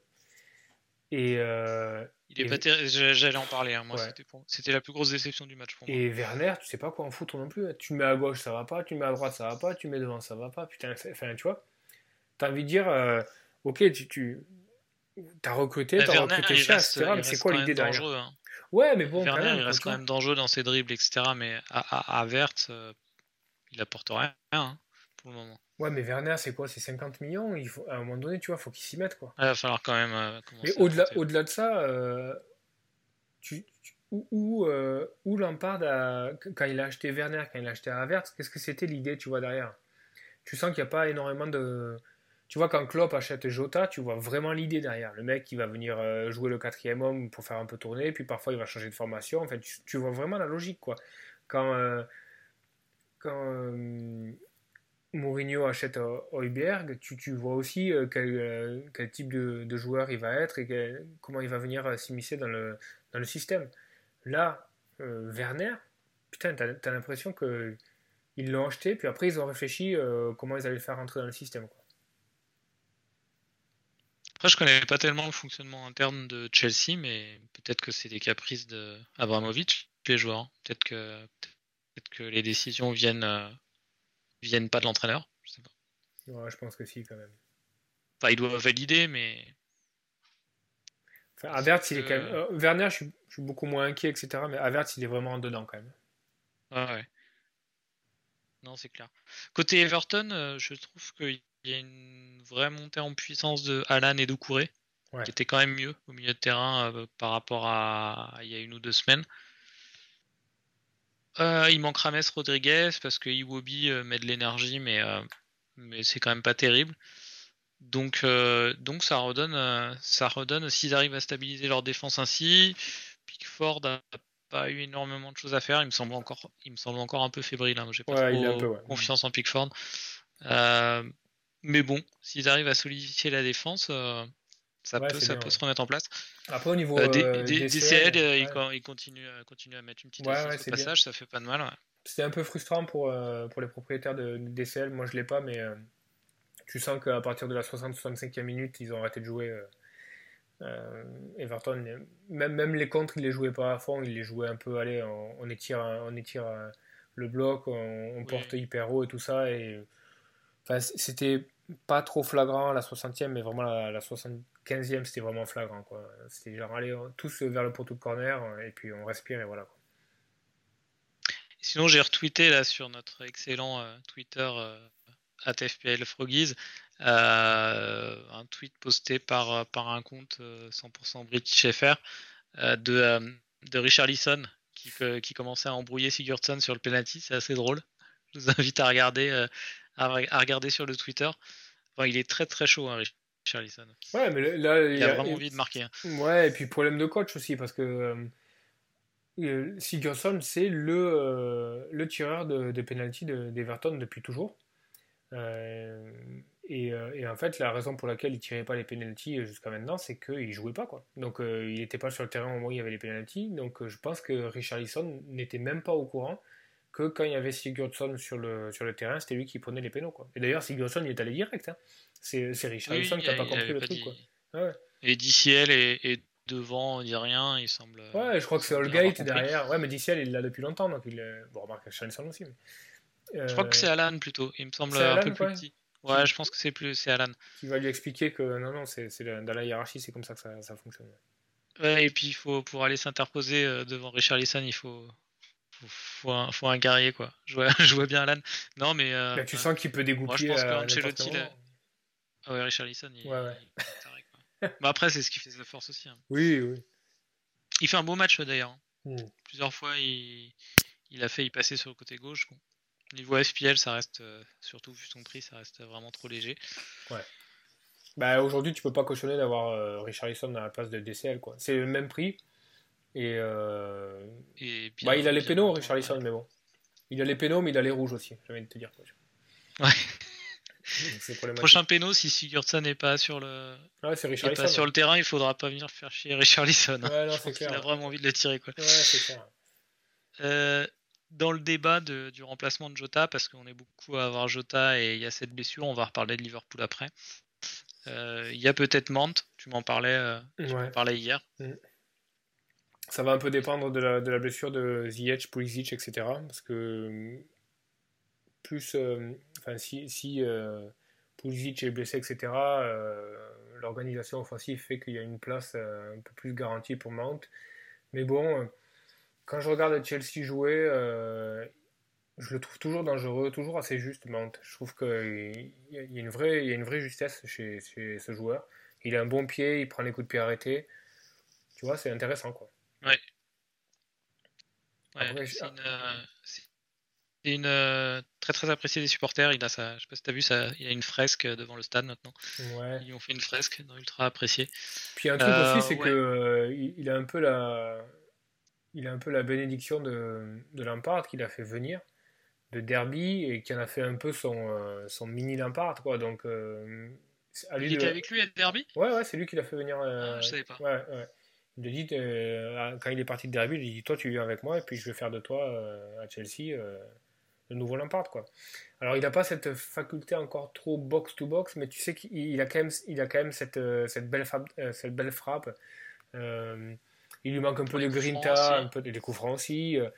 Et, euh, Il est et- pas terri- J'allais en parler, hein, moi. Ouais. c'était pour- C'était la plus grosse déception du match pour moi. et Werner, tu sais pas quoi en foutre non plus. Tu le mets à gauche, ça va pas. Tu mets à droite, ça va pas. Tu mets devant, ça va pas. Putain, enfin, tu vois. T'as envie de dire, euh, ok, tu, tu as recruté, Mais t'as Werner, recruté cher, reste, etc. Mais c'est quoi l'idée derrière hein. Ouais, mais bon, quand Werner, même, il reste tu quand même dangereux dans ses dribbles, etc. Mais à, à, à Vert, euh, il apporte rien hein, pour le moment. Ouais, mais Werner, c'est quoi? C'est 50 millions? Il faut, À un moment donné, tu vois, faut qu'il s'y mette, quoi. Il va falloir quand même euh, Mais au-delà, au-delà de ça, euh, tu, tu- où, où, euh, où Lampard, a- quand il a acheté Werner, quand il a acheté Havertz, qu'est-ce que c'était l'idée, tu vois, derrière? Tu sens qu'il n'y a pas énormément de... Tu vois, quand Klopp achète Jota, tu vois vraiment l'idée derrière. Le mec qui va venir jouer le quatrième homme pour faire un peu tourner, puis parfois il va changer de formation. En fait, tu, tu vois vraiment la logique, quoi. Quand, euh, quand Mourinho achète euh, Højbjerg, tu, tu vois aussi euh, quel, euh, quel type de, de joueur il va être et comment il va venir euh, s'immiscer dans le, dans le système. Là, euh, Werner, putain, t'as as, l'impression que ils l'ont acheté, puis après ils ont réfléchi euh, comment ils allaient le faire rentrer dans le système. Après, je connais pas tellement le fonctionnement interne de Chelsea, mais peut-être que c'est des caprices de Abramovich, les joueurs. Peut-être que, peut-être que les décisions viennent, euh, viennent pas de l'entraîneur. Je sais pas. Ouais, je pense que si, quand même. Enfin, il doit valider, mais Enfin, Havertz, il est quand même... euh, Werner, je suis, je suis beaucoup moins inquiet, etc. Mais Havertz, il est vraiment en dedans, quand même. Ouais, ouais. Non, c'est clair. Côté Everton, euh, je trouve qu'il y a une vraie montée en puissance de Alan et de Kouré, Ouais. qui était quand même mieux au milieu de terrain euh, par rapport à il y a une ou deux semaines. Euh, il manque Rames Rodriguez parce que Iwobi euh, met de l'énergie, mais, euh, mais c'est quand même pas terrible. Donc, donc ça redonne, ça redonne s'ils arrivent à stabiliser leur défense ainsi. Pickford a pas eu énormément de choses à faire. Il me semble encore, il me semble encore un peu fébrile. Hein. J'ai pas Ouais, trop peu, ouais. confiance en Pickford. Euh, mais bon, s'ils arrivent à solidifier la défense, euh, ça, Ouais, peut, c'est ça bien, peut ouais. se remettre en place. Après, au niveau Euh, D- euh, DCL, DCL, euh, il, ouais. con- il continue, à- continue à mettre une petite Ouais, assist ouais, au c'est bien. passage, ça fait pas de mal. C'était un peu frustrant pour, euh, pour les propriétaires de, de DCL. Moi, je l'ai pas, mais tu sens qu'à partir de la 60-65e minute, ils ont arrêté de jouer. Everton, même, même les contres, ils les jouaient pas à fond. Ils les jouaient un peu, allez, on, on étire, on étire le bloc, on, on Oui. porte hyper haut et tout ça. Et, enfin, c'était pas trop flagrant à la 60e, mais vraiment la, la 75e, c'était vraiment flagrant. C'était genre, allez, on- tous vers le poteau de corner, et puis on respire, et voilà. Sinon, j'ai retweeté là sur notre excellent euh, Twitter euh, FPL Froggies euh, un tweet posté par, euh, par un compte euh, 100% British FR de, de Richard Lisson qui, qui commençait à embrouiller Sigurdsson sur le penalty. C'est assez drôle. Je vous invite à regarder, à, regarder sur le Twitter. Il est très très chaud, hein, Richard Ouais, mais là, Il a vraiment envie de marquer. hein. Ouais, et puis problème de coach aussi, parce que euh, euh, Sigurdsson, c'est le, euh, le tireur de, de penalty de- d'Everton depuis toujours. Euh, et, et en fait, la raison pour laquelle il tirait pas les penalties jusqu'à maintenant, c'est qu'il jouait pas, quoi. Donc, il n'était pas sur le terrain au moment où il y avait les penalties. Donc, je pense que Richarlison n'était même pas au courant que quand il y avait Sigurdsson sur le, sur le terrain, c'était lui qui prenait les pénaux, quoi. Et d'ailleurs, Sigurdsson, il est allé direct. hein. C'est Richarlison Oui, qui n'a pas compris le pas truc, dit- quoi. Ouais. Et DCL est, est devant, il dit rien, il semble. Ouais, je crois que c'est compris. derrière. Ouais, mais DCL, il l'a depuis longtemps, donc il est... Bon, remarque, Richarlison aussi. Mais... Je crois que c'est Euh, Alan plutôt, il me semble un peu plus quoi petit. Ouais, je pense que c'est plus c'est Alan. Qui va lui expliquer que non, non, c'est dans la hiérarchie, c'est comme ça que ça, ça fonctionne. Ouais, et puis il faut pour aller s'interposer euh, devant Richard Lisson, il faut faut, faut un, faut un guerrier quoi. Je vois, je vois bien Alan. Non mais euh, Mais tu euh, sens qu'il peut dégoupiller. pense qu'Ancelotti, là- moment. ah ouais, Richard Lisson, il, Ouais, ouais. il est taré, quoi. Mais après c'est ce qui fait sa force aussi. hein. Oui, oui. Il fait un beau match d'ailleurs. Hmm. Plusieurs fois il, il a fait y passer sur le côté gauche. Bon. Niveau FPL, ça reste euh, surtout vu son prix, ça reste vraiment trop léger. Bah, aujourd'hui, tu peux pas cautionner d'avoir euh, Richarlison à la place de DCL, quoi. C'est le même prix. Et. euh, Et bien- Bah, il a les pénaux, longtemps, Richarlison, mais bon. Il a les pénaux, mais il a les rouges aussi, envie de te dire. Quoi. Ouais. Prochain péno, si Sigurdsson n'est pas sur le, Ouais, Richarlison. pas sur le terrain, il faudra pas venir faire chier Richard Lisson. Ouais, non, Je c'est pense qu'il clair. a vraiment envie de le tirer quoi. Clair. Euh, dans le débat du remplacement de Jota, parce qu'on est beaucoup à avoir Jota et il y a cette blessure, on va reparler de Liverpool après. Euh, il y a peut-être Mante, tu m'en parlais, parlais hier. Mm. Ça va un peu dépendre de la, blessure de Ziyech, Pulisic, etc. Parce que plus, enfin, si, si Pulisic est blessé, etc., l'organisation offensive fait qu'il y a une place un peu plus garantie pour Mount. Mais bon, quand je regarde Chelsea jouer, euh, je le trouve toujours dangereux, toujours assez juste, Mount. Je trouve qu'il y, a une vraie, y a une vraie justesse chez, ce joueur. Il a un bon pied, il prend les coups de pied arrêtés. Tu vois, c'est intéressant, quoi. Ouais. c'est une, euh, très très appréciée des supporters. Il a sa, je sais pas si t'as vu ça, il a une fresque devant le stade maintenant. Ouais. Ils ont fait une fresque, ultra appréciée. Puis un truc aussi, euh, c'est que il a un peu la il a un peu la bénédiction de, de Lampard qu'il a fait venir de Derby et qui en a fait un peu son, euh, son mini Lampard quoi donc euh, il était avec lui à Derby? Ouais ouais c'est lui qui l'a fait venir euh, ah, je savais pas ouais, ouais. Il lui dit quand il est parti de Derby il dit toi tu viens avec moi et puis je vais faire de toi à Chelsea le nouveau Lampard quoi alors il n'a pas cette faculté encore trop box to box mais tu sais qu'il a quand même il a quand même cette, cette belle frappe cette belle frappe il lui manque un peu de grinta, un peu des coups francs aussi. Euh,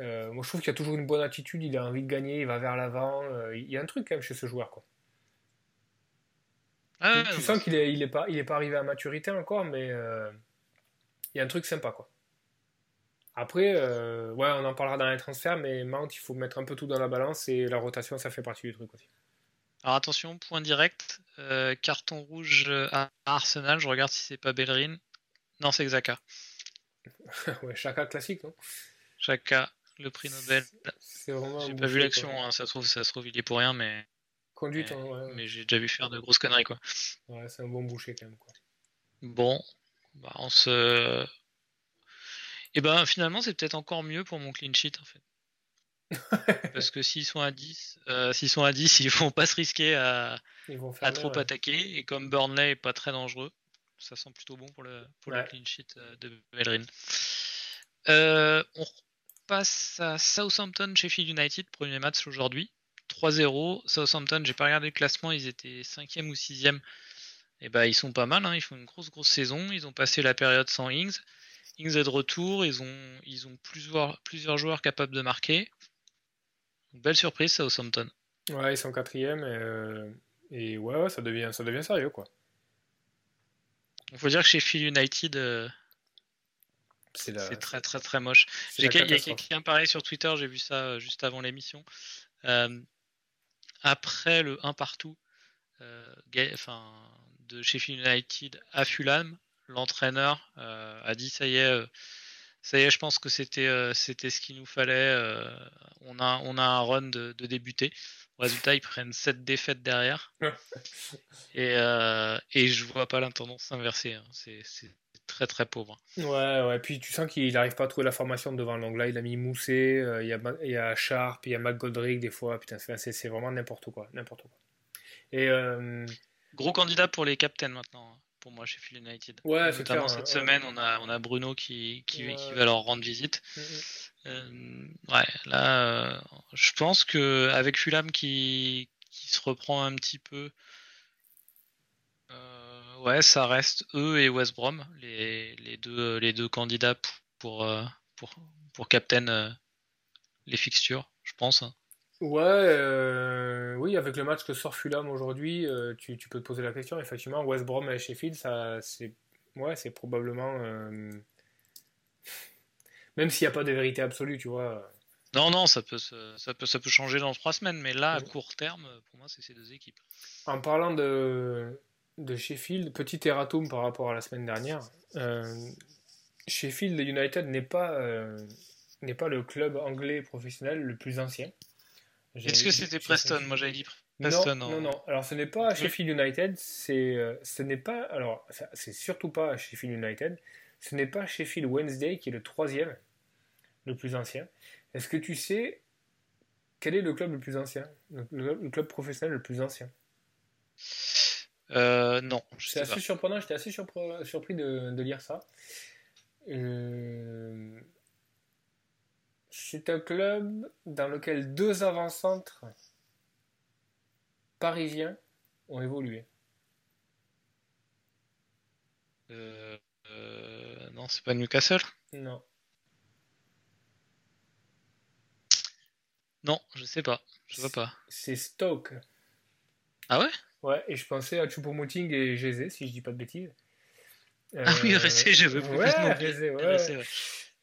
euh, moi, je trouve qu'il a toujours une bonne attitude, il a envie de gagner, il va vers l'avant. Euh, il y a un truc quand même chez ce joueur. Quoi. Ah, tu, sens qu'il n'est il est pas, il est pas arrivé à maturité encore, mais il y a un truc sympa. quoi. Après, ouais, on en parlera dans les transferts, mais Mount, il faut mettre un peu tout dans la balance et la rotation, ça fait partie du truc aussi. Alors attention, point direct, carton rouge à Arsenal, je regarde si c'est pas Bellerin. Non, c'est Xhaka. ouais, Chaka classique, non? Chaka, le prix Nobel. J'ai pas vu l'action, hein, ça, se trouve, ça se trouve, il est pour rien, mais. Conduite, mais, hein, ouais. mais j'ai déjà vu faire de grosses conneries, quoi. Ouais, c'est un bon boucher quand même, quoi. Bon, bah, on se. Et ben finalement, c'est peut-être encore mieux pour mon clean sheet, en fait. Parce que s'ils sont à 10, euh, s'ils sont à 10, ils vont pas se risquer à, à trop attaquer. Et comme Burnley est pas très dangereux, ça sent plutôt bon pour le, pour clean sheet euh, de Bellerin. Euh, on passe à Southampton Sheffield United, premier match aujourd'hui. 3-0. Southampton, j'ai pas regardé le classement, ils étaient 5e ou 6e. Et bah, ils sont pas mal, hein. ils font une grosse grosse saison. Ils ont passé la période sans Ings. Ings est de retour, ils ont, ils ont plusieurs, plusieurs joueurs capables de marquer. belle surprise, Southampton. Ouais, ils sont quatrième et, euh, et ouais, ça devient, ça devient sérieux quoi. Il faut dire que chez Phil United, euh, c'est très très très moche. Il y a quelqu'un pareil sur Twitter, j'ai vu ça euh, juste avant l'émission. Euh, après le 1 partout enfin, de Sheffield United à Fulham, l'entraîneur a dit ça y est, ça y est, je pense que c'était c'était ce qu'il nous fallait. on a on a un run de, de débuter. Résultat, ils prennent 7 défaites derrière. et, euh, et je vois pas la tendance s'inverser. Hein. C'est très très pauvre. Ouais, ouais. Puis tu sens qu'il n'arrive pas à trouver la formation devant l'angle. Il a mis Moussé, euh, il, y a, il y a Sharp, il y a McGoldrick des fois. Putain, c'est vraiment n'importe quoi. N'importe quoi. Et, euh, Gros candidat pour les captains maintenant. Hein, pour moi chez Phil United. Ouais, Notamment cette semaine, on a, on a Bruno qui, qui, va leur rendre visite. Mm, mm. Euh, ouais, là, euh, je pense que avec Fulham qui, qui se reprend un petit peu, euh, ouais, ça reste eux et West Brom les, les deux les deux candidats pour pour pour captain les fixtures, je pense. Ouais, oui, avec le match que sort Fulham aujourd'hui, tu, tu, peux te poser la question. Effectivement, West Brom et Sheffield, ça, c'est, ouais, c'est probablement même s'il n'y a pas de vérité absolue, tu vois. Non, non, ça peut, ça peut, ça peut changer dans trois semaines, mais là, à court terme, pour moi, c'est ces deux équipes. En parlant de, de Sheffield, petit erratum par rapport à la semaine dernière. Euh, Sheffield United n'est pas, euh, n'est pas le club anglais professionnel le plus ancien. Est-ce que c'était Preston Moi j'avais dit Preston. Non, non, non. Alors ce n'est pas Sheffield United, c'est, euh, ce n'est pas, alors c'est surtout pas Sheffield United, ce n'est pas Sheffield Wednesday qui est le troisième, le plus ancien. Est-ce que tu sais quel est le club le plus ancien? Le, club professionnel le plus ancien? Euh, Non. C'est assez surprenant, j'étais assez surpris de, lire ça. Euh, C'est un club dans lequel deux avant-centres parisiens ont évolué. Euh, euh, non, c'est pas Newcastle? Non. Non, je sais pas. Je vois pas. C'est Stoke. Ah ouais? Ouais, et je pensais à Choupo-Moting et Gézé, si je dis pas de bêtises. Ah oui, Euh, Ressé, j'avais Ouais. Ressé, ouais. Ouais.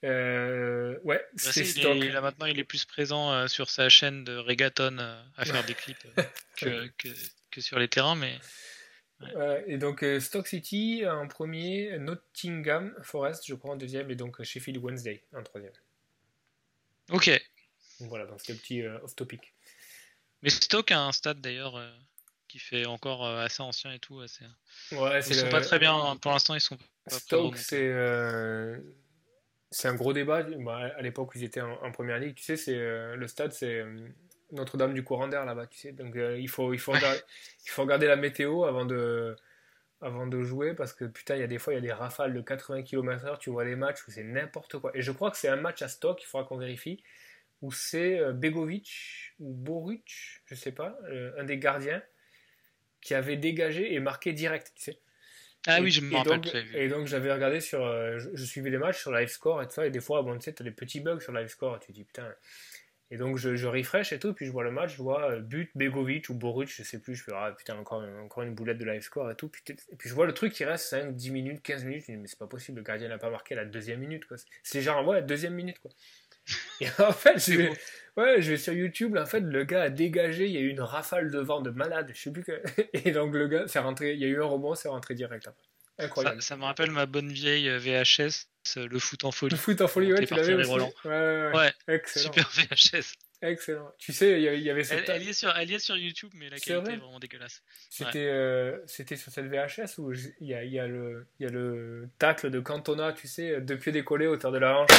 Euh, ouais, c'est est- a maintenant, il est plus présent euh, sur sa chaîne de reggaeton euh, à faire des clips euh, que, que, que sur les terrains, mais Ouais, et donc Stoke City en premier, Nottingham Forest, je crois en deuxième, et donc Sheffield Wednesday en troisième. ok. Voilà, donc c'était le petit off-topic. Mais Stoke a un stade d'ailleurs qui fait encore assez ancien et tout. Assez... Ouais, Ils sont pas très bien, hein. pour l'instant ils sont pas Stoke, c'est c'est un gros débat. Bah, à l'époque où ils étaient en, en première ligue, tu sais, c'est euh, le stade, c'est euh, Notre-Dame du courant d'air là-bas, tu sais. Donc euh, il faut il faut regarder, il faut regarder la météo avant de avant de jouer parce que putain, il y a des fois il y a des rafales de 80 km/h, tu vois les matchs où c'est n'importe quoi. Et je crois que c'est un match à Stoke, il faudra qu'on vérifie, où c'est Begovic ou Boruc, je sais pas, un des gardiens qui avait dégagé et marqué direct, tu sais. Ah Et- oui, je me rappelle. donc-. Et donc j'avais regardé sur. euh, je, je suivais les matchs sur live score et tout ça, et des fois, bon, tu sais, t'as des petits bugs sur live score, et tu te dis putain. Et donc je, je refresh et tout, puis je vois le match, je vois euh, but Begovic ou Boruc, je sais plus, je fais ah putain, encore, encore une boulette de live score et tout. Puis, et puis je vois le truc qui reste 5, 10 minutes, 15 minutes, je me dis mais c'est pas possible, le gardien n'a pas marqué la deuxième minute quoi. C'est genre, ouais, la deuxième minute quoi. Et en fait, je vais, ouais, je vais sur YouTube, en fait, le gars a dégagé, il y a eu une rafale de vent de malade, je sais plus que. Et donc le gars, c'est rentré, il y a eu un rebond, c'est rentré direct après. Incroyable. Ça, ça me rappelle ma bonne vieille euh, VHS, euh, le foot en folie. Le foot en folie, ouais, tu l'avais aussi. Roland. Ouais, ouais, Excellent. super VHS. Excellent. Tu sais, il y avait- Elle, cette. elle y est sur, elle est sur YouTube, mais la qualité vrai est vraiment dégueulasse. C'était euh, c'était sur cette VHS où il y a, y, a y a le tacle de Cantona, tu sais, deux pieds décollés, hauteur de la hanche.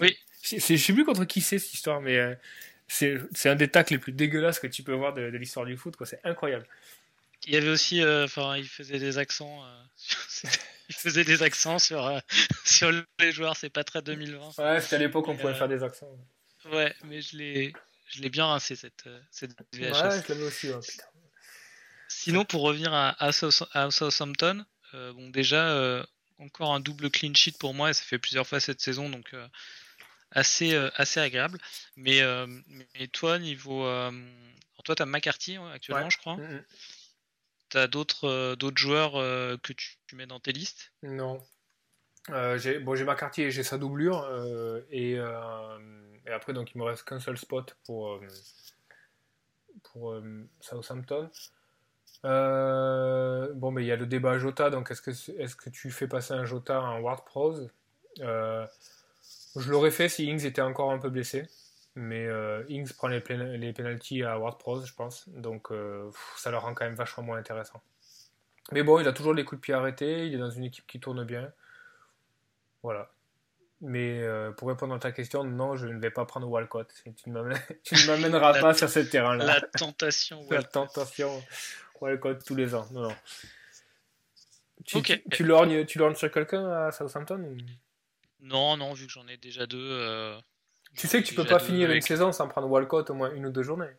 Oui. Je sais je sais plus contre qui c'est cette histoire, mais euh, c'est c'est un des tacles les plus dégueulasses que tu peux voir de, de l'histoire du foot. quoi. C'est incroyable. Il y avait aussi, euh, enfin, il faisait des accents. euh, sur- il faisait des accents sur euh, sur les joueurs. C'est pas très 2020. Ouais, c'était à l'époque où on pouvait Euh, faire des accents. Ouais, mais je l'ai, je l'ai bien rincé cette cette VHS. Ouais, je l'avais aussi, ouais, putain. Sinon, pour revenir à, à, South- à Southampton, euh, bon, déjà, euh, encore un double clean sheet pour moi, et ça fait plusieurs fois cette saison, donc euh, assez, euh, assez agréable. Mais, euh, mais toi, niveau. euh, toi, tu as McCarthy actuellement, Ouais. je crois. Tu as d'autres d'autres joueurs que tu, tu mets dans tes listes? Non. J'ai bon, j'ai McCarthy et j'ai sa doublure. et, et après, donc, il me reste qu'un seul spot pour, pour Southampton. Euh, bon, mais il y a le débat Jota. Donc, est-ce que, est-ce que tu fais passer un Jota en Ward Prose Euh, Je l'aurais fait si Ings était encore un peu blessé. Mais euh, Ings prend les, pén- les penalties à je pense. Donc, euh, ça le rend quand même vachement moins intéressant. Mais bon, il a toujours les coups de pied arrêtés. Il est dans une équipe qui tourne bien. Voilà. Mais euh, pour répondre à ta question, non, je ne vais pas prendre Walcott. Tu ne m'amèneras pas sur ce terrain-là. La tentation. La tentation Walcott tous les ans. Non, non. Tu, Ok. tu, tu lorgnes, tu lorgnes sur quelqu'un à Southampton ou- Non, non, vu que j'en ai déjà deux. euh, Tu sais que tu peux pas finir une avec- saison sans prendre Walcott au moins une ou deux journées.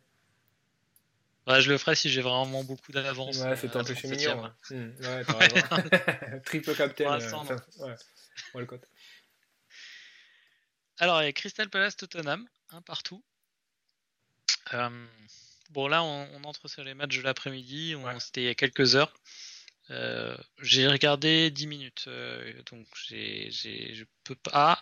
Ouais, je le ferai si j'ai vraiment beaucoup d'avance. Ouais, c'est ton à péché 37e. mignon. ouais, t'as raison. Triple captain. Euh, ouais. Walcott. Alors, il y a Crystal Palace Tottenham, un partout. Euh, bon, là, on, on entre sur les matchs de l'après-midi. on- Ouais. C'était il y a quelques heures. Euh, j'ai regardé 10 minutes. euh, donc, je peux pas. Ah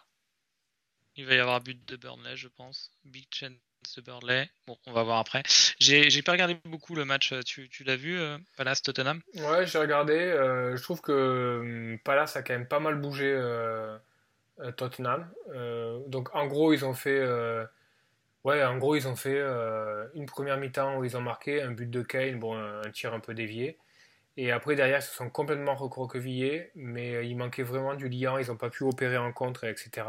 Il va y avoir but de Burnley, je pense. Big chance de Burnley. Bon, on va voir après. J'ai, pas regardé beaucoup le match. Tu, tu l'as vu, euh, Palace Tottenham? Ouais, j'ai regardé. euh, je trouve que hum, Palace a quand même pas mal bougé euh, euh, Tottenham. Euh, donc en gros, ils ont fait, euh, ouais, en gros, ils ont fait euh, une première mi-temps où ils ont marqué un but de Kane, bon, un, un tir un peu dévié. Et après, derrière, ils se sont complètement recroquevillés, mais euh, il manquait vraiment du liant. Ils n'ont pas pu opérer en contre, etc.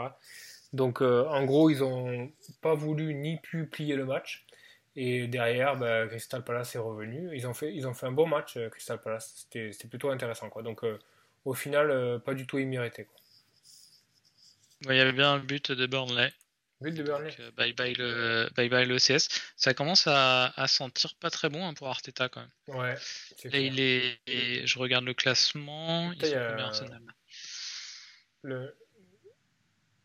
Donc, euh, en gros, ils n'ont pas voulu ni pu plier le match. Et derrière, bah, Crystal Palace est revenu. Ils ont fait, ils ont fait un bon match, euh, Crystal Palace. C'était, plutôt intéressant. Quoi. Donc, au final, pas du tout immérité. Il y avait bien un but de Burnley. De. Donc, euh, bye bye le, bye bye le CS. Ça commence à, à sentir pas très bon hein, pour Arteta quand même. Ouais, Là, il est, et je regarde le classement. Ils sont a- Arsenal Le,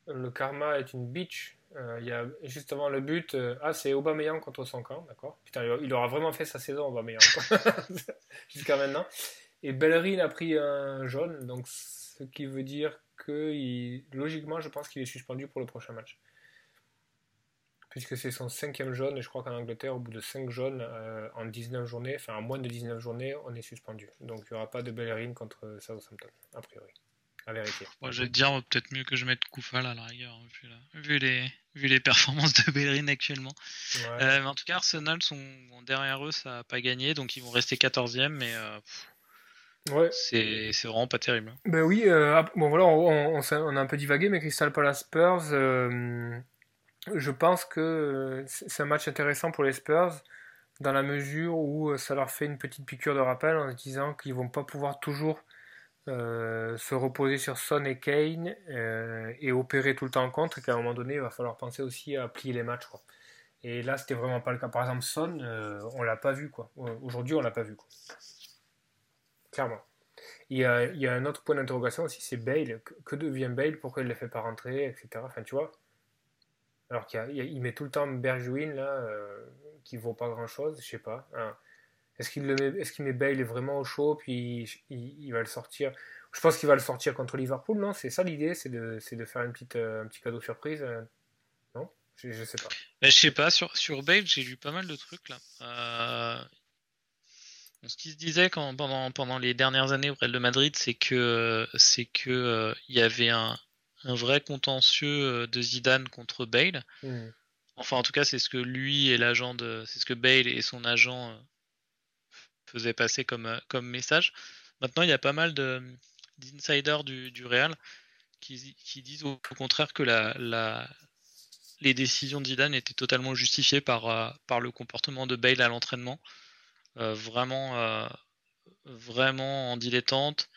le karma est une bitch. Euh, il y a juste avant le but. euh, ah, c'est Aubameyang contre son camp, d'accord. Putain, il- aura vraiment fait sa saison, Aubameyang. Jusqu'à maintenant. Et Bellerin a pris un jaune, donc ce qui veut dire que il- logiquement, je pense qu'il est suspendu pour le prochain match. Puisque c'est son cinquième jaune, et je crois qu'en Angleterre, au bout de 5 jaunes, euh, en 19 journées, enfin en moins de 19 journées, on est suspendu. Donc il n'y aura pas de Bellerin contre Southampton, a priori. À vérifier. Bon, je vais te dire, peut-être mieux que je mette Koufal à la rigueur, hein, vu, la- vu les, vu les performances de Bellerin actuellement. Ouais. Euh, mais en tout cas, Arsenal sont bon, derrière eux, ça n'a pas gagné, donc ils vont rester 14e, mais euh, Ouais. c'est vraiment pas terrible. Ben oui, euh, ah, bon voilà, on, a un peu divagué, mais Crystal Palace Spurs, euh, je pense que euh, c'est un match intéressant pour les Spurs dans la mesure où euh, ça leur fait une petite piqûre de rappel en disant qu'ils vont pas pouvoir toujours euh, se reposer sur Son et Kane et opérer tout le temps contre, et qu'à un moment donné, il va falloir penser aussi à plier les matchs. Quoi. Et là, c'était vraiment pas le cas. Par exemple, Son, euh, on l'a pas vu. quoi. Aujourd'hui, on l'a pas vu. Quoi. Clairement. Il y, a, il y a un autre point d'interrogation aussi, c'est Bale. Que, devient Bale? Pourquoi il ne le fait pas rentrer, etc. Enfin, tu vois. Alors qu'il met tout le temps Bergwijn, là, euh, qui vaut pas grand-chose, je sais pas. Hein. Est-ce qu'il met, Bale vraiment au chaud, puis il, va le sortir? Je pense qu'il va le sortir contre Liverpool, non? C'est ça l'idée, c'est de, faire une petite, euh, un petit cadeau surprise euh, Non? Je, je sais pas. Bah, je sais pas, sur, sur Bale, j'ai lu pas mal de trucs là. Euh, Ce qui se disait quand, pendant, pendant les dernières années au Real de Madrid, c'est que c'est que y avait un, un vrai contentieux euh, de Zidane contre Bale. Enfin, en tout cas, c'est ce que lui et l'agent de, c'est ce que Bale et son agent euh, faisaient passer comme, euh, comme message. Maintenant, il y a pas mal de d'insiders du, du Real qui, qui disent au, au contraire que la, la, les décisions de Zidane étaient totalement justifiées par, par le comportement de Bale à l'entraînement. Euh, vraiment, euh, vraiment en dilettante.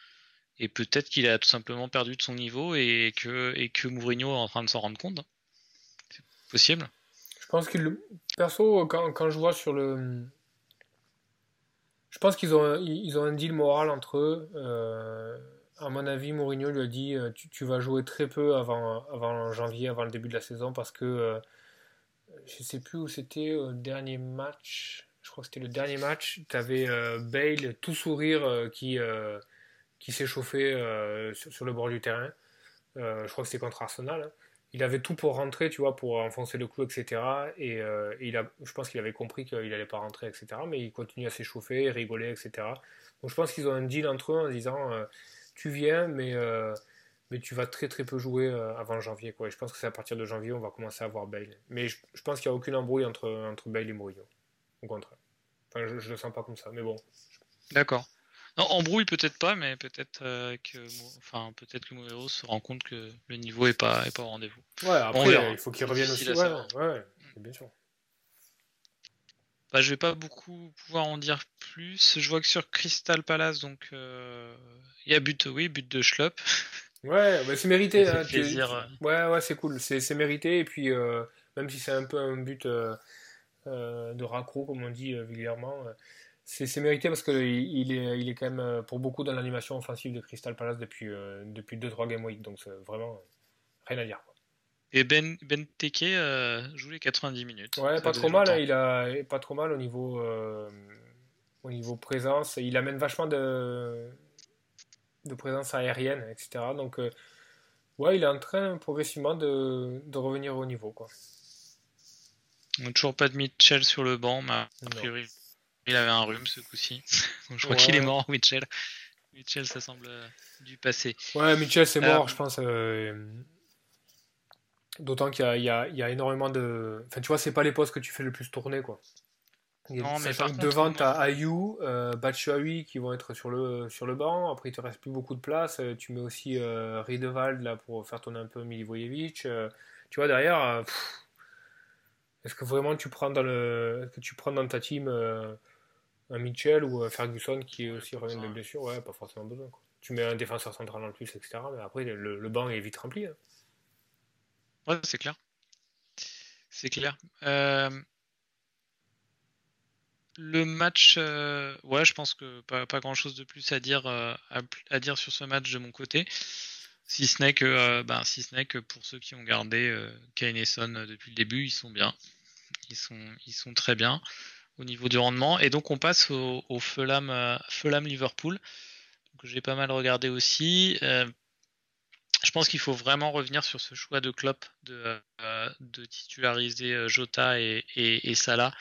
Et peut-être qu'il a tout simplement perdu de son niveau et que, Mourinho est en train de s'en rendre compte. C'est possible. Je pense qu'il Perso, quand, quand je vois sur le. Je pense qu'ils ont, ils un deal moral entre eux. Euh, à mon avis, Mourinho lui a dit euh, tu, vas jouer très peu avant, janvier, avant le début de la saison, parce que euh, je sais plus où c'était au dernier match. Je crois que c'était le dernier match. Tu avais Bale tout sourire euh, qui, qui s'échauffait euh, sur, le bord du terrain. Euh, je crois que c'était contre Arsenal. hein il avait tout pour rentrer, tu vois, pour enfoncer le clou, etc. Et, euh, et il a, je pense qu'il avait compris qu'il n'allait pas rentrer, etc. Mais il continue à s'échauffer, rigoler, etc. Donc je pense qu'ils ont un deal entre eux en disant tu viens, mais, mais tu vas très très peu jouer avant janvier. Et je pense que c'est à partir de janvier on va commencer à voir Bale. Mais je, je pense qu'il n'y a aucune embrouille entre, entre Bale et Mourinho. Au contraire. Enfin, je ne le sens pas comme ça, mais bon. D'accord. Non, embrouille peut-être pas, mais peut-être euh, que, enfin, peut-être que Mourinho se rend compte que le niveau est pas, est pas au rendez-vous. Ouais, après, il faut qu'il revienne aussi. Ouais, ouais, ouais, bien sûr. Bah, je vais pas beaucoup pouvoir en dire plus. Je vois que sur Crystal Palace, donc euh, il y a but, oui, but de Schlupp. Ouais, bah, c'est mérité. Hein, plaisir. Ouais, ouais, c'est cool. C'est c'est mérité. Et puis, euh, même si c'est un peu un but de raccro, comme on dit vulgairement, c'est mérité parce qu'il il est, il est quand même euh, pour beaucoup dans l'animation offensive de Crystal Palace depuis, euh, depuis 2-3 Game Week. Donc, vraiment euh, rien à dire. quoi. Et Ben Ben Teke euh, joue les 90 minutes. Ouais, pas trop mal. hein, Il a pas trop mal au niveau, euh, au niveau présence. Il amène vachement de, de présence aérienne, etc. Donc, ouais, il est en train progressivement de, de revenir au niveau. Quoi. On n'a toujours pas de Mitchell sur le banc, mais a priori, il avait un rhume ce coup-ci. Donc je crois Ouais. qu'il est mort, Mitchell. Mitchell, ça semble euh, du passé. Ouais, Mitchell, c'est mort, Euh, je pense. euh, D'autant qu'il y a, y, y énormément de. Enfin, tu vois, c'est pas les postes que tu fais le plus tourner, quoi. Non, mais par contre, devant, moi- tu as Ayou, euh, Batshuayi qui vont être sur le, sur le banc. Après, il te reste plus beaucoup de place. Tu mets aussi euh, Riedewald là, pour faire tourner un peu Milivojevic. Euh, tu vois, derrière, est-ce que vraiment tu prends dans, le, que tu prends dans ta team un Mitchell ou un Ferguson qui aussi revient de blessure Ouais, pas forcément besoin. Quoi. Tu mets un défenseur central en plus, etc. Mais après, le, le banc est vite rempli. hein. Ouais, c'est clair. C'est clair. Euh, le match, euh, ouais, je pense que pas, grand chose de plus à dire, à, dire sur ce match de mon côté. Si ce n'est que, ben, si ce n'est que pour ceux qui ont gardé Kane et Son depuis le début, ils sont bien. Ils sont, ils sont très bien au niveau du rendement. Et donc on passe au, au Fulham, Fulham Liverpool que j'ai pas mal regardé aussi. Euh, je pense qu'il faut vraiment revenir sur ce choix de Klopp de, euh, titulariser euh, Jota et, Salah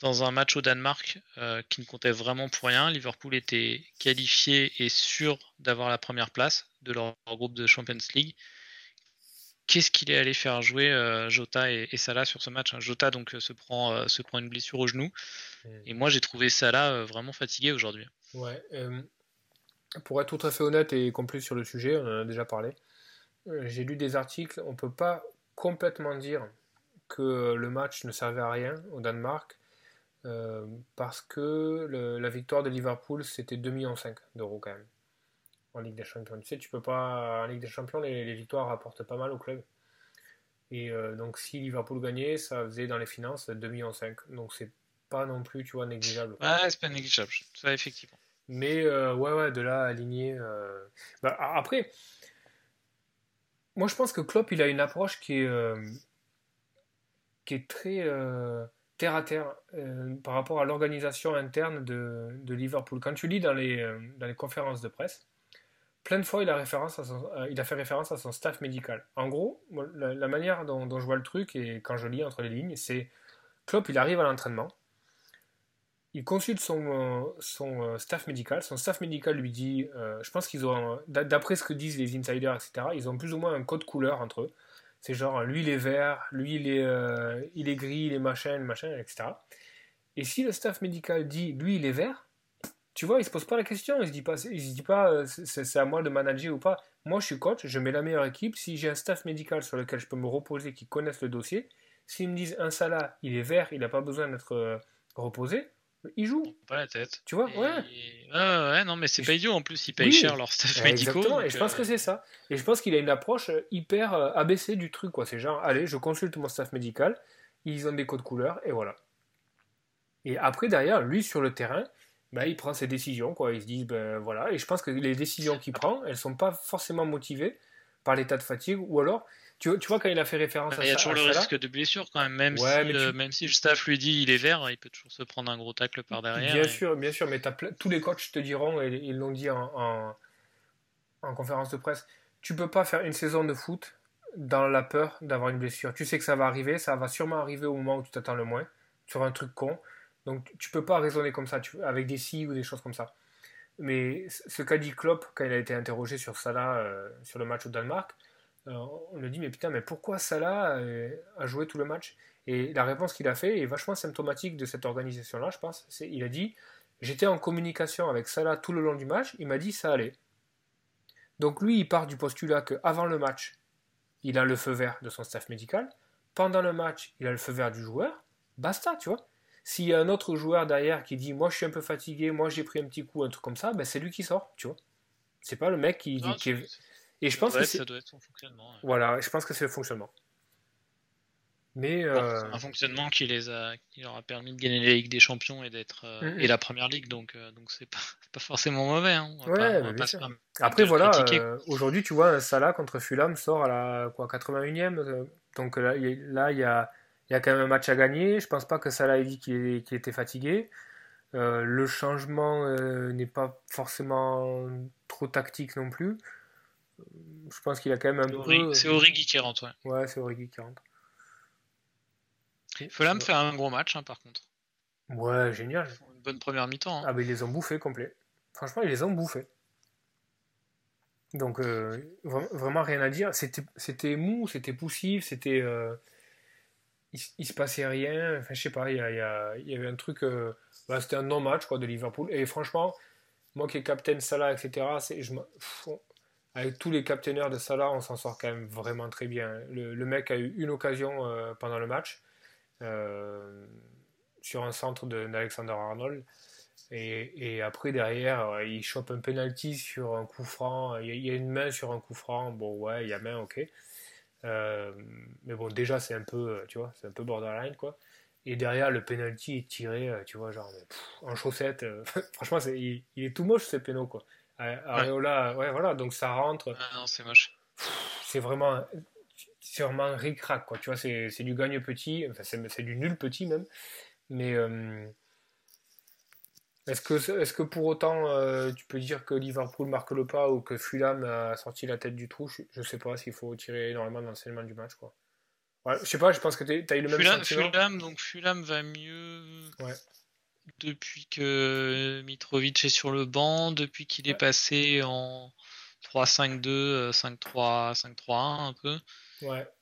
dans un match au Danemark qui ne comptait vraiment pour rien. Liverpool était qualifié et sûr d'avoir la première place de leur, groupe de Champions League. Qu'est-ce qu'il est allé faire jouer Jota et, Salah sur ce match hein Jota donc se prend, se prend une blessure au genou. Et moi j'ai trouvé Salah vraiment fatigué aujourd'hui. Ouais, pour être tout à fait honnête et complet sur le sujet, on en a déjà parlé, euh, j'ai lu des articles, on ne peut pas complètement dire que le match ne servait à rien au Danemark, euh, parce que la victoire de Liverpool, c'était 2,5 millions d'euros quand même, en Ligue des Champions. Tu sais, tu peux pas, en Ligue des Champions, les, victoires rapportent pas mal au club. Et euh, donc, si Liverpool gagnait, ça faisait dans les finances 2,5 millions. Donc, c'est pas non plus, tu vois, négligeable. Ouais, c'est pas négligeable, ça, effectivement. Mais euh, ouais, ouais, de là aligner. Euh... Bah, après, moi je pense que Klopp il a une approche qui est, euh, qui est très terre à terre par rapport à l'organisation interne de, de, Liverpool. Quand tu lis dans les, dans les conférences de presse, plein de fois son, il a fait référence à son staff médical. En gros, la, manière dont, je vois le truc et quand je lis entre les lignes, c'est Klopp il arrive à l'entraînement il consulte son, euh, euh, staff médical. Son staff médical lui dit, euh, je pense qu'ils ont, d'après ce que disent les insiders, etc., ils ont plus ou moins un code couleur entre eux. C'est genre, lui il est vert, lui il est, il est gris, il est machin, machin, etc. Et si le staff médical dit, lui il est vert, tu vois, il se pose pas la question, il se dit pas, il se dit pas, c'est à moi de manager ou pas. Moi je suis coach, je mets la meilleure équipe. Si j'ai un staff médical sur lequel je peux me reposer, qui connaissent le dossier, s'ils me disent un Salah, il est vert, il n'a pas besoin d'être reposé, il joue. Pas la tête. Tu vois, ouais. ouais. non, mais c'est pas idiot en plus, ils payent cher leur staff médicaux. Exactement, et je pense que euh, c'est ça. Et je pense qu'il a une approche euh, hyper euh, abaissée du truc, quoi. C'est genre, allez, je consulte mon staff médical, ils ont des codes couleurs, et voilà. Et après, derrière, lui, sur le terrain, bah, il prend ses décisions, quoi. Il se dit, ben voilà. Et je pense que les décisions qu'il prend, elles sont pas forcément motivées par l'état de fatigue, ou alors tu, vois, quand il a fait référence à ça. Il y a toujours le risque de blessure quand même. Même, si, même si le staff lui dit il est vert, il peut toujours se prendre un gros tacle par derrière. Bien sûr, bien sûr, mais tous les coachs te diront, et ils l'ont dit en, en, conférence de presse, tu peux pas faire une saison de foot dans la peur d'avoir une blessure. Tu sais que ça va arriver, ça va sûrement arriver au moment où tu t'attends le moins, sur un truc con. Donc tu peux pas raisonner comme ça, avec des si ou des choses comme ça. Mais ce qu'a dit Klopp quand il a été interrogé sur Salah euh, sur le match au Danemark, on lui dit mais putain mais pourquoi Salah euh, a joué tout le match? Et la réponse qu'il a fait est vachement symptomatique de cette organisation-là, je pense. Il a dit j'étais en communication avec Salah tout le long du match, il m'a dit ça allait. Donc lui il part du postulat que avant le match il a le feu vert de son staff médical, pendant le match il a le feu vert du joueur, basta tu vois. S'il y a un autre joueur derrière qui dit moi je suis un peu fatigué, moi j'ai pris un petit coup, un truc comme ça, ben c'est lui qui sort, tu vois. C'est pas le mec qui, est et je pense que ça doit être son fonctionnement. Voilà, je pense que c'est le fonctionnement. Mais euh, un fonctionnement qui les a, qui leur a permis de gagner la Ligue des Champions et d'être euh, et la Première Ligue, donc euh, donc c'est pas, pas forcément mauvais. Hein. Ouais, Après voilà, aujourd'hui tu vois Salah contre Fulham sort à la quoi 81e, donc là il y a il y a quand même un match à gagner. Je pense pas que Salah ait dit qu'il était fatigué. le changement n'est pas forcément trop tactique non plus je pense qu'il a quand même un peu. C'est Origi qui rentre, ouais. Ouais, c'est Origi qui rentre. Fulham fait un gros match, hein, par contre. Ouais, génial. Une bonne première mi-temps. Hein. Ah, mais ils les ont bouffés complet. Franchement, ils les ont bouffés. Donc, euh, vraiment rien à dire. C'était mou, c'était poussif, c'était. Euh, il, se passait rien. Enfin, je sais pas, il y, y, avait un truc. Euh, bah, c'était un non-match quoi, de Liverpool. Et franchement, moi qui est captain Salah, etc., je, avec tous les captaineurs de Salah, on s'en sort quand même vraiment très bien. Le, mec a eu une occasion euh, pendant le match euh, sur un centre d'Alexander Arnold. Et, après, derrière, il chope un penalty sur un coup franc. Il y, a, une main sur un coup franc. Bon, ouais, il y a main, ok. Mais bon, déjà, c'est un peu, tu vois, c'est un peu borderline, quoi. Et derrière, le penalty est tiré, tu vois, genre, en chaussette. franchement, il, est tout moche, ce péno, quoi. Areola, ouais. voilà, donc ça rentre. Ah non, c'est moche. C'est vraiment, c'est vraiment ric-rac, quoi. Tu vois, c'est du gagne petit, enfin, c'est du nul petit même. Mais est-ce que, est que pour autant euh, tu peux dire que Liverpool marque le pas ou que Fulham a sorti la tête du trou? Je ne sais pas s'il faut tirer énormément d'enseignement du match. Quoi. Ouais, je sais pas, je pense que tu as eu le même Fulham, Fulham, donc Fulham va mieux depuis que Mitrovic est sur le banc, depuis qu'il est passé en 3-5-2, 5-3, 5-3-1 un peu.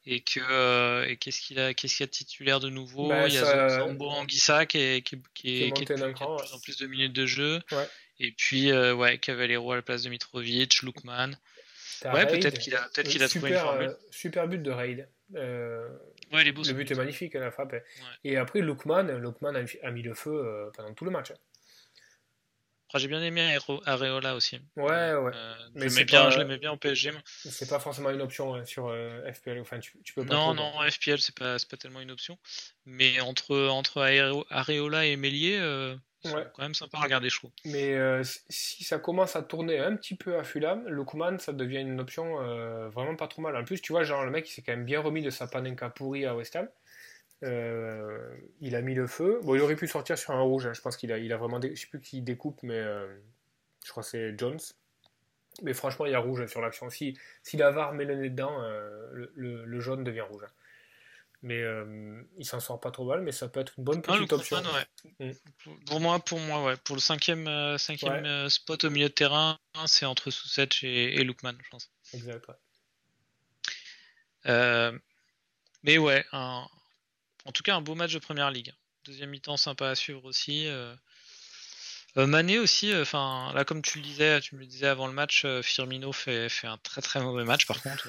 Et que euh, et qu'est-ce qu'il a qu'est-ce qu'il y a de titulaire de nouveau? Bah, Il y a Zambo Anguissa qui est qui, qui, est, qui, est, de plus en plus de minutes de jeu. Et puis euh, ouais, Cavallero à la place de Mitrovic, Lukman. Ouais, peut-être qu'il a peut-être qu'il a trouvé une formule. Euh, super but de Raid. ouais, les le but est magnifique la frappe. Et après Lukman, Lukman a, mis le feu pendant tout le match. J'ai bien aimé Areola aussi. Ouais, ouais. Euh, mais je bien, l'aimais bien en PSG. C'est pas forcément une option sur euh, FPL. Enfin, tu, peux pas non, non, FPL, c'est pas, pas tellement une option. Mais entre, entre Areola et Mélier, euh, c'est quand même sympa à regarder, je trouve. Mais si ça commence à tourner un petit peu à Fulham, le Kuman, ça devient une option vraiment pas trop mal. En plus, tu vois, genre, le mec, il s'est quand même bien remis de sa panenka pourri à West Ham. Euh, il a mis le feu. Bon, il aurait pu sortir sur un rouge. Hein. Je pense qu'il a, il a vraiment. Je sais plus qui découpe, mais euh, je crois que c'est Jones. Mais franchement, il y a rouge sur l'action. Si, si la VAR met le nez dedans, euh, le, jaune devient rouge. Hein. Mais il s'en sort pas trop mal, mais ça peut être une bonne ah, petite option. Mm. Pour moi, pour moi, ouais. Pour le cinquième, cinquième spot au milieu de terrain, c'est entre Sousetch et, et Lookman, je pense. Exact. mais ouais, un, en tout cas, un beau match de première ligue. Deuxième mi-temps sympa à suivre aussi. Euh. Euh, Mané aussi, euh, enfin là comme tu le disais, tu me le disais avant le match, Firmino fait, fait un très très mauvais match par contre.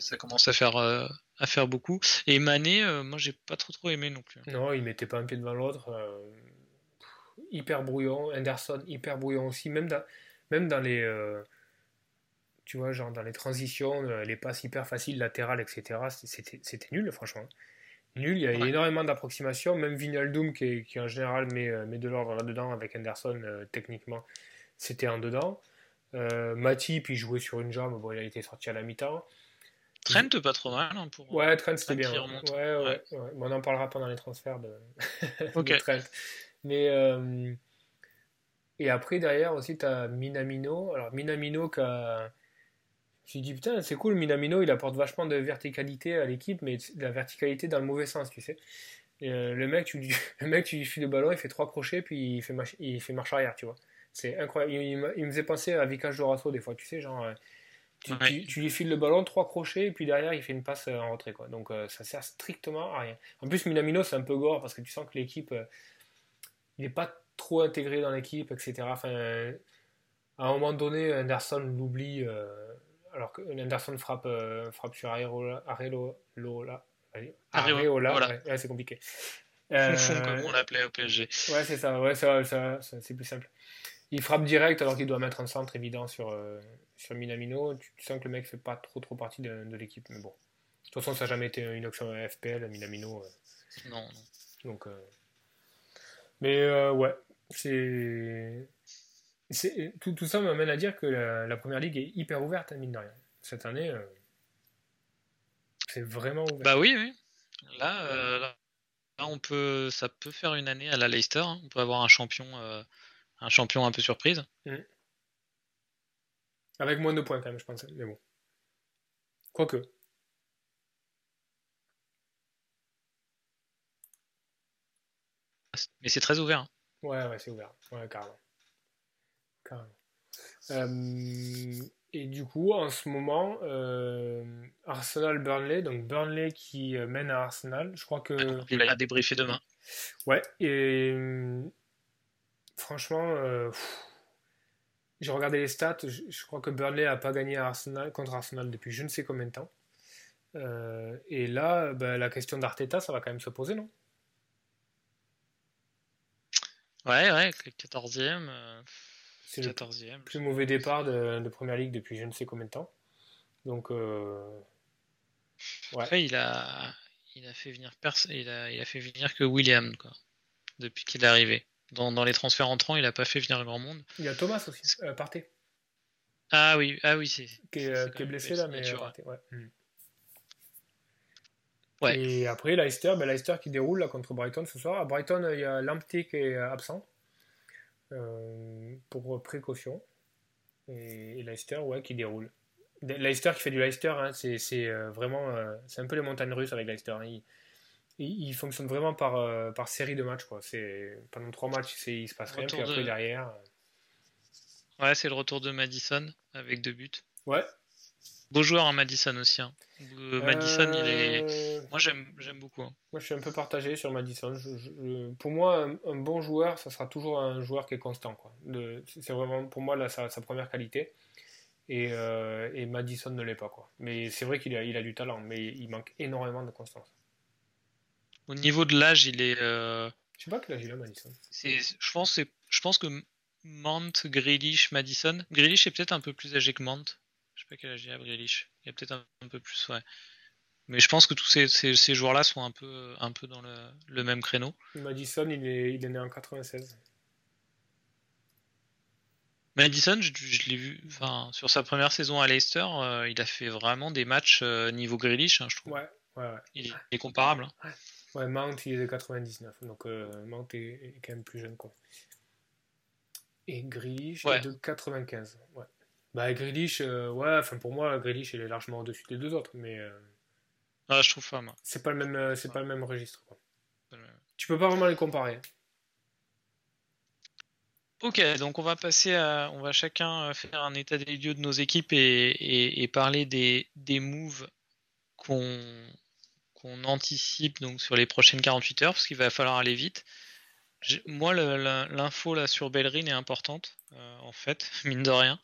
ça, commence à faire à faire beaucoup. Et Mané, moi j'ai pas trop trop aimé non plus. Non, il mettait pas un pied devant l'autre. hyper brouillon. Anderson hyper brouillon aussi, même dans, même dans les tu vois genre dans les transitions, les passes hyper faciles latérales, etc. C'était nul franchement nul. Il y a énormément d'approximations. Même Vinaldoom, qui, qui en général met, euh, met de l'ordre là-dedans avec Anderson, euh, techniquement, c'était en dedans. Euh, Matip, il jouait sur une jambe. Bon, il a été sorti à la mi-temps. Trent, pas trop mal. Hein, pour, ouais, Trent, c'était bien. Ouais, ouais, on en parlera pendant les transferts de, Trent. Mais. Et après, derrière aussi, tu as Minamino. Alors, Minamino qui a j'ai dit putain, c'est cool, Minamino, il apporte vachement de verticalité à l'équipe, mais de la verticalité dans le mauvais sens, tu sais. Euh, le, mec, tu, le mec, tu lui files le ballon, il fait trois crochets, puis il fait, il fait marche arrière, tu vois. C'est incroyable. Il, me faisait penser à Vicage Dorasso des fois, tu sais, genre. Euh, tu, lui files le ballon, trois crochets, et puis derrière, il fait une passe euh, en retrait, quoi. Donc ça sert strictement à rien. En plus, Minamino, c'est un peu gore, parce que tu sens que l'équipe, il n'est pas trop intégré dans l'équipe, etc. Enfin, à un moment donné, Anderson l'oublie alors que Anderson frappe, euh, frappe sur Areola, Areola, Areola, ouais, c'est compliqué. Euh, comme on l'appelait au PSG. Ouais, c'est ça, ouais, ça, ça, c'est plus simple. Il frappe direct alors qu'il doit mettre un centre évident sur, euh, sur Minamino. Tu, sens que le mec fait pas trop trop partie de, de l'équipe, mais bon. De toute façon, ça n'a jamais été une option FPL, Minamino. Non, non. Donc, mais ouais, c'est tout, tout, ça m'amène à dire que la, première ligue est hyper ouverte, mine de rien. Cette année, euh, c'est vraiment ouvert. Bah oui, oui. Là, euh, là, on peut, ça peut faire une année à la Leicester. Hein. On peut avoir un champion, euh, un champion un peu surprise. Mmh. Avec moins de points quand même, je pense. Mais bon. Quoique. Mais c'est très ouvert. Hein. Ouais, ouais, c'est ouvert. Ouais, carrément. Euh, et du coup, en ce moment, euh, Arsenal-Burnley, donc Burnley qui euh, mène à Arsenal, je crois que. Il va débriefer demain. Ouais, et franchement, j'ai regardé les stats, je, crois que Burnley n'a pas gagné à Arsenal, contre Arsenal depuis je ne sais combien de temps. et là, bah, la question d'Arteta, ça va quand même se poser, non? Ouais, ouais, 14e. C'est le plus mauvais départ de, Première Ligue depuis je ne sais combien de temps. Donc, euh, Après, il a, il a fait venir il a, il a fait venir que William, quoi, depuis qu'il est arrivé. Dans, dans, les transferts entrants, il a pas fait venir grand monde. Il y a Thomas aussi, euh, Ah oui, ah oui, c'est. Qui est, qui est blessé là, mais parté, ouais. Ouais. Et après, Leicester, ben Leicester qui déroule là, contre Brighton ce soir. À Brighton, il y a Lamptey qui est absent euh, pour précaution. Et, Leicester, ouais, qui déroule. Leicester qui fait du Leicester, hein, c'est euh, vraiment. Euh, c'est un peu les montagnes russes avec Leicester. Il, il, fonctionne vraiment par, par série de matchs. Quoi. Pendant trois matchs, il se passe rien, puis après derrière. Ouais, c'est le retour de Madison avec deux buts. Ouais, Beau joueur, hein, Madison aussi. Hein. Euh, Madison, il est. Euh, moi, j'aime, beaucoup. Hein. Moi, je suis un peu partagé sur Madison. pour moi, un, bon joueur, ça sera toujours un joueur qui est constant. Quoi. c'est vraiment, pour moi, là, sa, première qualité. Et, euh, et Madison ne l'est pas. Quoi. Mais c'est vrai qu'il a, il a du talent, mais il manque énormément de constance. Au niveau de l'âge, il est. Je sais pas quel âge il a, Madison. C'est, je, pense, je pense que Mant, Grealish, Madison. Grealish est peut-être un peu plus âgé que Mant. Je sais pas quel âge il a Grealish. Il y a peut-être un, peu plus, ouais. Mais je pense que tous ces, ces, joueurs-là sont un peu, un peu dans le, même créneau. Madison, il est, il est né en 96. Madison, je, l'ai vu enfin, sur sa première saison à Leicester, euh, il a fait vraiment des matchs euh, niveau Grealish, hein, je trouve. Ouais, ouais, ouais. Il est, comparable. Hein. Ouais. Mount, il est de 99, donc euh, Mount est, quand même plus jeune. Quoi. Et Grealish est de 95. Ouais. Bah, Grealish, euh, ouais, enfin pour moi, Grealish il est largement au-dessus des deux autres, mais. Euh, ah, je trouve pas, moi. C'est pas le même, euh, c'est pas le même registre. Quoi. Tu peux pas vraiment les comparer. Ok, donc on va passer à, on va chacun faire un état des lieux de nos équipes et, et, parler des, des moves qu'on qu'on anticipe donc sur les prochaines 48 heures, parce qu'il va falloir aller vite. Moi, l'info là sur Bellerin est importante, en fait, mine de rien.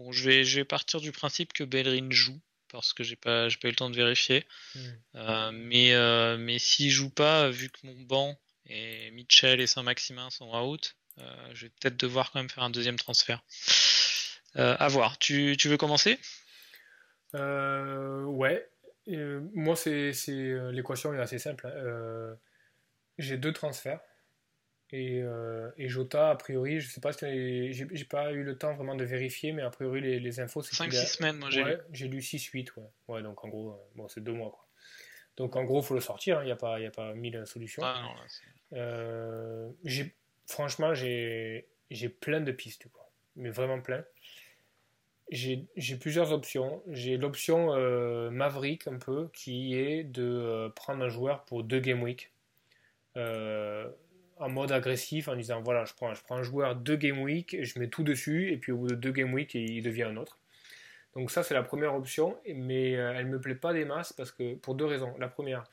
Bon, je vais, je vais partir du principe que Bellerin joue parce que j'ai pas, pas eu le temps de vérifier. Hmm. Euh, mais, euh, mais s'il joue pas, vu que mon banc et Mitchell et Saint-Maximin sont out, euh, je vais peut-être devoir quand même faire un deuxième transfert. à voir. Tu, tu veux commencer? Ouais. moi, c'est, l'équation est assez simple. Hein. j'ai deux transferts. Et, euh, et, Jota, a priori, je sais pas si j'ai pas eu le temps vraiment de vérifier, mais a priori, les, les infos, c'est 5-6 semaines, moi j'ai ouais, J'ai lu 6-8, ouais. ouais. Donc en gros, euh, bon, c'est deux mois, quoi. Donc en gros, il faut le sortir, il hein. n'y a, pas, a pas mille solutions. Ah, non, euh, franchement, j'ai plein de pistes, quoi. Mais vraiment plein. J'ai plusieurs options. J'ai l'option euh, Maverick, un peu, qui est de prendre un joueur pour deux game week. Euh, en mode agressif en disant voilà, je prends, je prends un joueur deux game week, je mets tout dessus, et puis au bout de deux game week, il devient un autre. Donc ça, c'est la première option, mais euh, elle ne me plaît pas des masses parce que pour deux raisons. La première,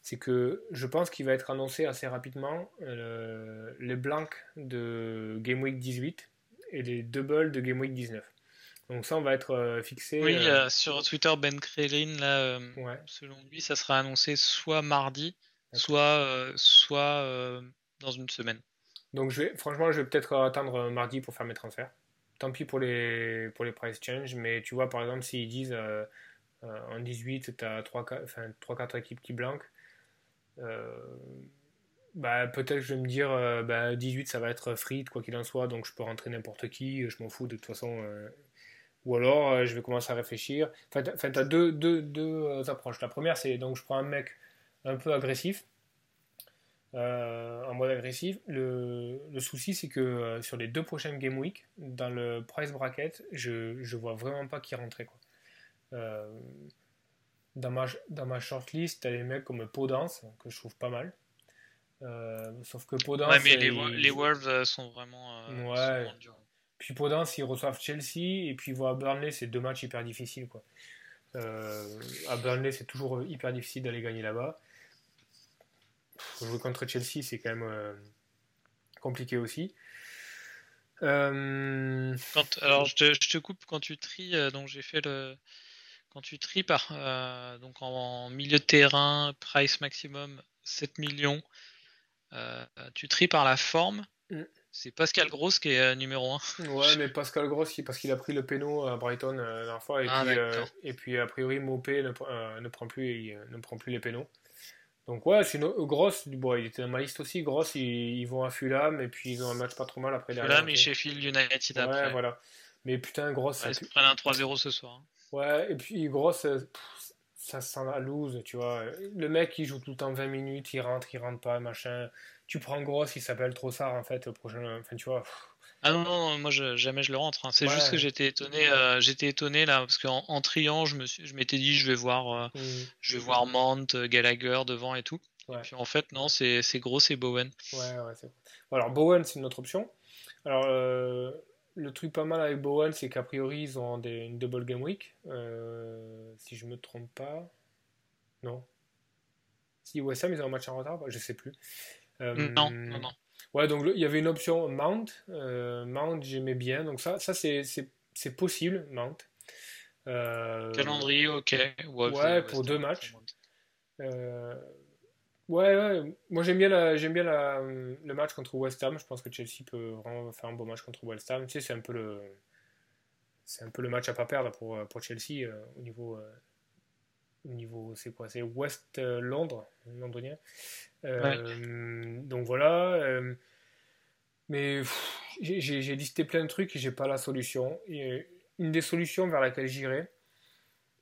c'est que je pense qu'il va être annoncé assez rapidement euh, les blancs de Game Week 18 et les doubles de Game Week 19. Donc ça, on va être euh, fixé. Oui, sur Twitter, Ben Krelin, là, selon lui, ça sera annoncé soit mardi, soit, soit une semaine. Donc je vais, franchement, je vais peut-être attendre mardi pour faire mes transferts. Tant pis pour les, pour les price change, mais tu vois, par exemple, s'ils disent euh, euh, en 18, tu as 3-4 équipes qui blanquent, euh, bah, peut-être je vais me dire bah, 18 ça va être free, quoi qu'il en soit, donc je peux rentrer n'importe qui, je m'en fous de toute façon. ou alors je vais commencer à réfléchir. Enfin, tu as deux, deux, deux approches. La première, c'est donc je prends un mec un peu agressif euh, en mode agressif. Le, souci, c'est que euh, sur les deux prochaines Game Week, dans le price bracket, je, je vois vraiment pas qui rentrer. Quoi. Euh, dans, ma, dans ma shortlist, t'as des mecs comme Podence, que je trouve pas mal. sauf que Podence. Ouais, mais les, les Wolves sont vraiment. ouais. puis Podence, ils reçoivent Chelsea, et puis ils voient Burnley, c'est deux matchs hyper difficiles. Quoi. à Burnley, c'est toujours hyper difficile d'aller gagner là-bas. Jouer contre Chelsea, c'est quand même euh, compliqué aussi. Euh, quand, alors, je te, je te, coupe quand tu tries. Euh, donc, j'ai fait le. Quand tu tries par. donc, en, milieu de terrain, price maximum 7 millions. tu tries par la forme. Mm. c'est Pascal Gross qui est euh, numéro 1. Ouais, mais Pascal Gross, parce qu'il a pris le péno à Brighton la dernière fois. Et, ah, puis, et puis, a priori, Mopé ne, ne, prend plus, ne prend plus les pénaux. Donc, ouais, c'est Gross, bon, il était dans ma liste aussi. Gross, ils, vont à Fulham et puis ils ont un match pas trop mal après derrière. Fulham et Sheffield United après. Ouais, voilà. Mais putain, Gross. ils se prennent un 3-0 ce soir. Hein. Ouais, et puis Gross, ça sent la loose, tu vois. Le mec, il joue tout le temps 20 minutes, il rentre, il rentre pas, machin. Tu prends Gross, il s'appelle Trossard, en fait, au prochain. Enfin, tu vois. Ah non, non, moi je, jamais je le rentre. Hein. C'est juste que j'étais étonné, euh, j'étais étonné là, parce qu'en en triant, je me je m'étais dit, je vais voir, euh, mmh. je vais voir Mant, Gallagher devant et tout. Et puis en fait, non, c'est gros, c'est Bowen. Ouais, ouais, c'est Alors Bowen, c'est une autre option. Alors, euh, le truc pas mal avec Bowen, c'est qu'a priori, ils ont des, une double game week. Euh, si je me trompe pas. Non. Si West Ham, ils ont un match en retard, je sais plus. Euh, non, non, non. Ouais, donc il y avait une option Mount. Euh, Mount, j'aimais bien. Donc ça, ça c'est possible, Mount. Calendrier, ok. ouais, pour deux matchs. Ouais, ouais. moi j'aime bien, j'aime bien la, le match contre West Ham. Je pense que Chelsea peut vraiment faire un beau match contre West Ham. Tu sais, c'est un peu le, c'est un peu le match à pas perdre pour, pour Chelsea euh, au niveau, euh, au niveau, c'est quoi? C'est West euh, Londres, londonien. Donc voilà. mais j'ai listé plein de trucs et j'ai pas la solution. Et une des solutions vers laquelle j'irai,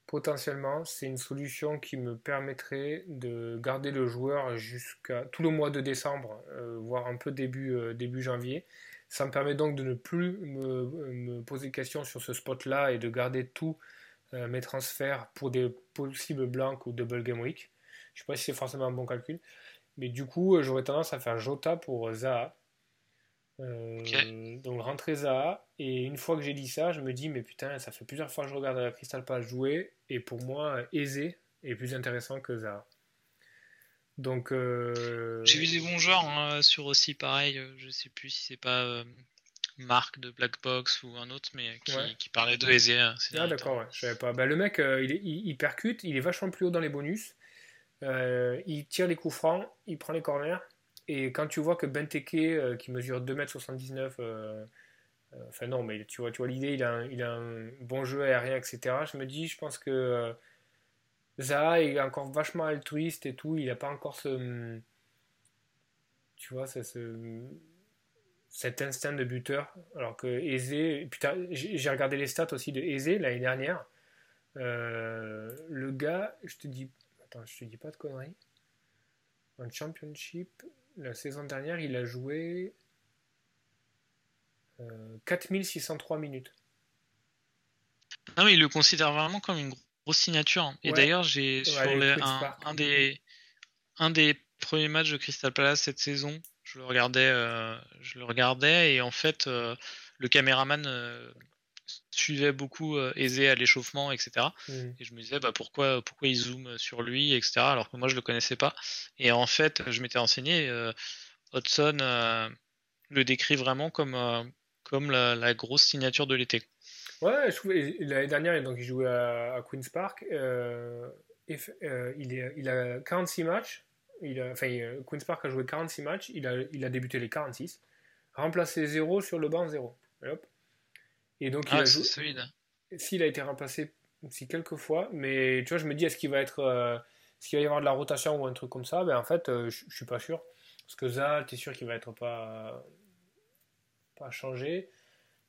potentiellement, c'est une solution qui me permettrait de garder le joueur jusqu'à tout le mois de décembre, euh, voire un peu début, euh, début janvier. Ça me permet donc de ne plus me, poser de questions sur ce spot-là et de garder tous euh, mes transferts pour des possibles blancs ou double game week. Je ne sais pas si c'est forcément un bon calcul. Mais du coup, j'aurais tendance à faire Jota pour Zaha. Donc rentrer Zaha. Et une fois que j'ai dit ça, je me dis, mais putain, ça fait plusieurs fois que je regarde la Crystal Palace jouer et pour moi, aisé est plus intéressant que Zaha. Donc. Euh, J'ai vu des bons joueurs hein, sur aussi pareil. Euh, je sais plus si c'est pas euh, Marc de Black Box ou un autre, mais qui, parlait de Aizé. Hein, ah d'accord, ouais, je savais pas. Bah, le mec, il, il, percute, il est vachement plus haut dans les bonus. il tire les coups francs, il prend les corners. Et quand tu vois que Benteke, qui mesure 2m79, euh, enfin non, mais tu vois, tu vois l'idée, il, a un, il a un bon jeu aérien, etc. Je me dis, je pense que euh, Zaha est encore vachement altruiste et tout. Il n'a pas encore ce... Tu vois, ce, cet instinct de buteur. Alors que Eze, putain, j'ai regardé les stats aussi de Eze l'année dernière. Euh, le gars, je te dis, attends, je te dis pas de conneries. En championship, la saison dernière, il a joué 4603 minutes. Non, mais il le considère vraiment comme une grosse signature. Et d'ailleurs, j'ai sur un, des, un des premiers matchs de Crystal Palace cette saison, je le regardais, euh, je le regardais et en fait, euh, le caméraman euh, suivait beaucoup aisé à l'échauffement, etc. Mm. Et je me disais, bah, pourquoi, pourquoi il zoome sur lui, etc. Alors que moi, je le connaissais pas. Et en fait, je m'étais renseigné. Hudson le décrit vraiment comme comme la, grosse signature de l'été. Ouais, l'année dernière, donc il jouait à, Queen's Park. Il, est, il a 46 matchs. Il a, enfin, Queen's Park a joué 46 matchs. Il a, il a débuté les 46. Remplacé 0 sur le banc 0. Et, donc il ah, a joué. S'il a été remplacé aussi quelques fois, mais tu vois, je me dis, est-ce qu'il va être. Euh, qu'il va y avoir de la rotation ou un truc comme ça? Ben en fait, je, je suis pas sûr. Parce que Zal, tu es sûr qu'il va être pas pas changé.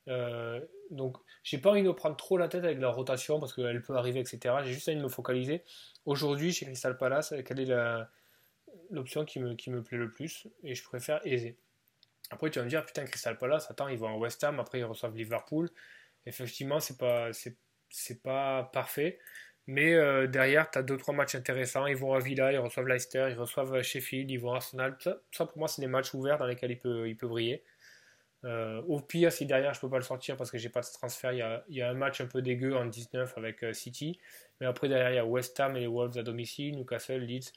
Euh, donc, j'ai pas envie de me prendre trop la tête avec la rotation parce qu'elle peut arriver, etc. J'ai juste envie de me focaliser. Aujourd'hui, chez Crystal Palace, quelle est l'option qui me, qui me plaît le plus Et je préfère aisé. Après, tu vas me dire, putain, Crystal Palace, attends, ils vont en West Ham, après ils reçoivent Liverpool. Effectivement, c'est pas, c'est, pas parfait. Mais euh, derrière, tu as 2-3 matchs intéressants. Ils vont à Villa, ils reçoivent Leicester, ils reçoivent Sheffield, ils vont à Arsenal. Ça, pour moi, c'est des matchs ouverts dans lesquels il peut, il peut briller. Euh, au pire, si derrière je peux pas le sortir parce que j'ai pas de transfert, il y, a, un match un peu dégueu en 19 avec euh, City. Mais après, derrière, il y a West Ham et les Wolves à domicile, Newcastle, Leeds.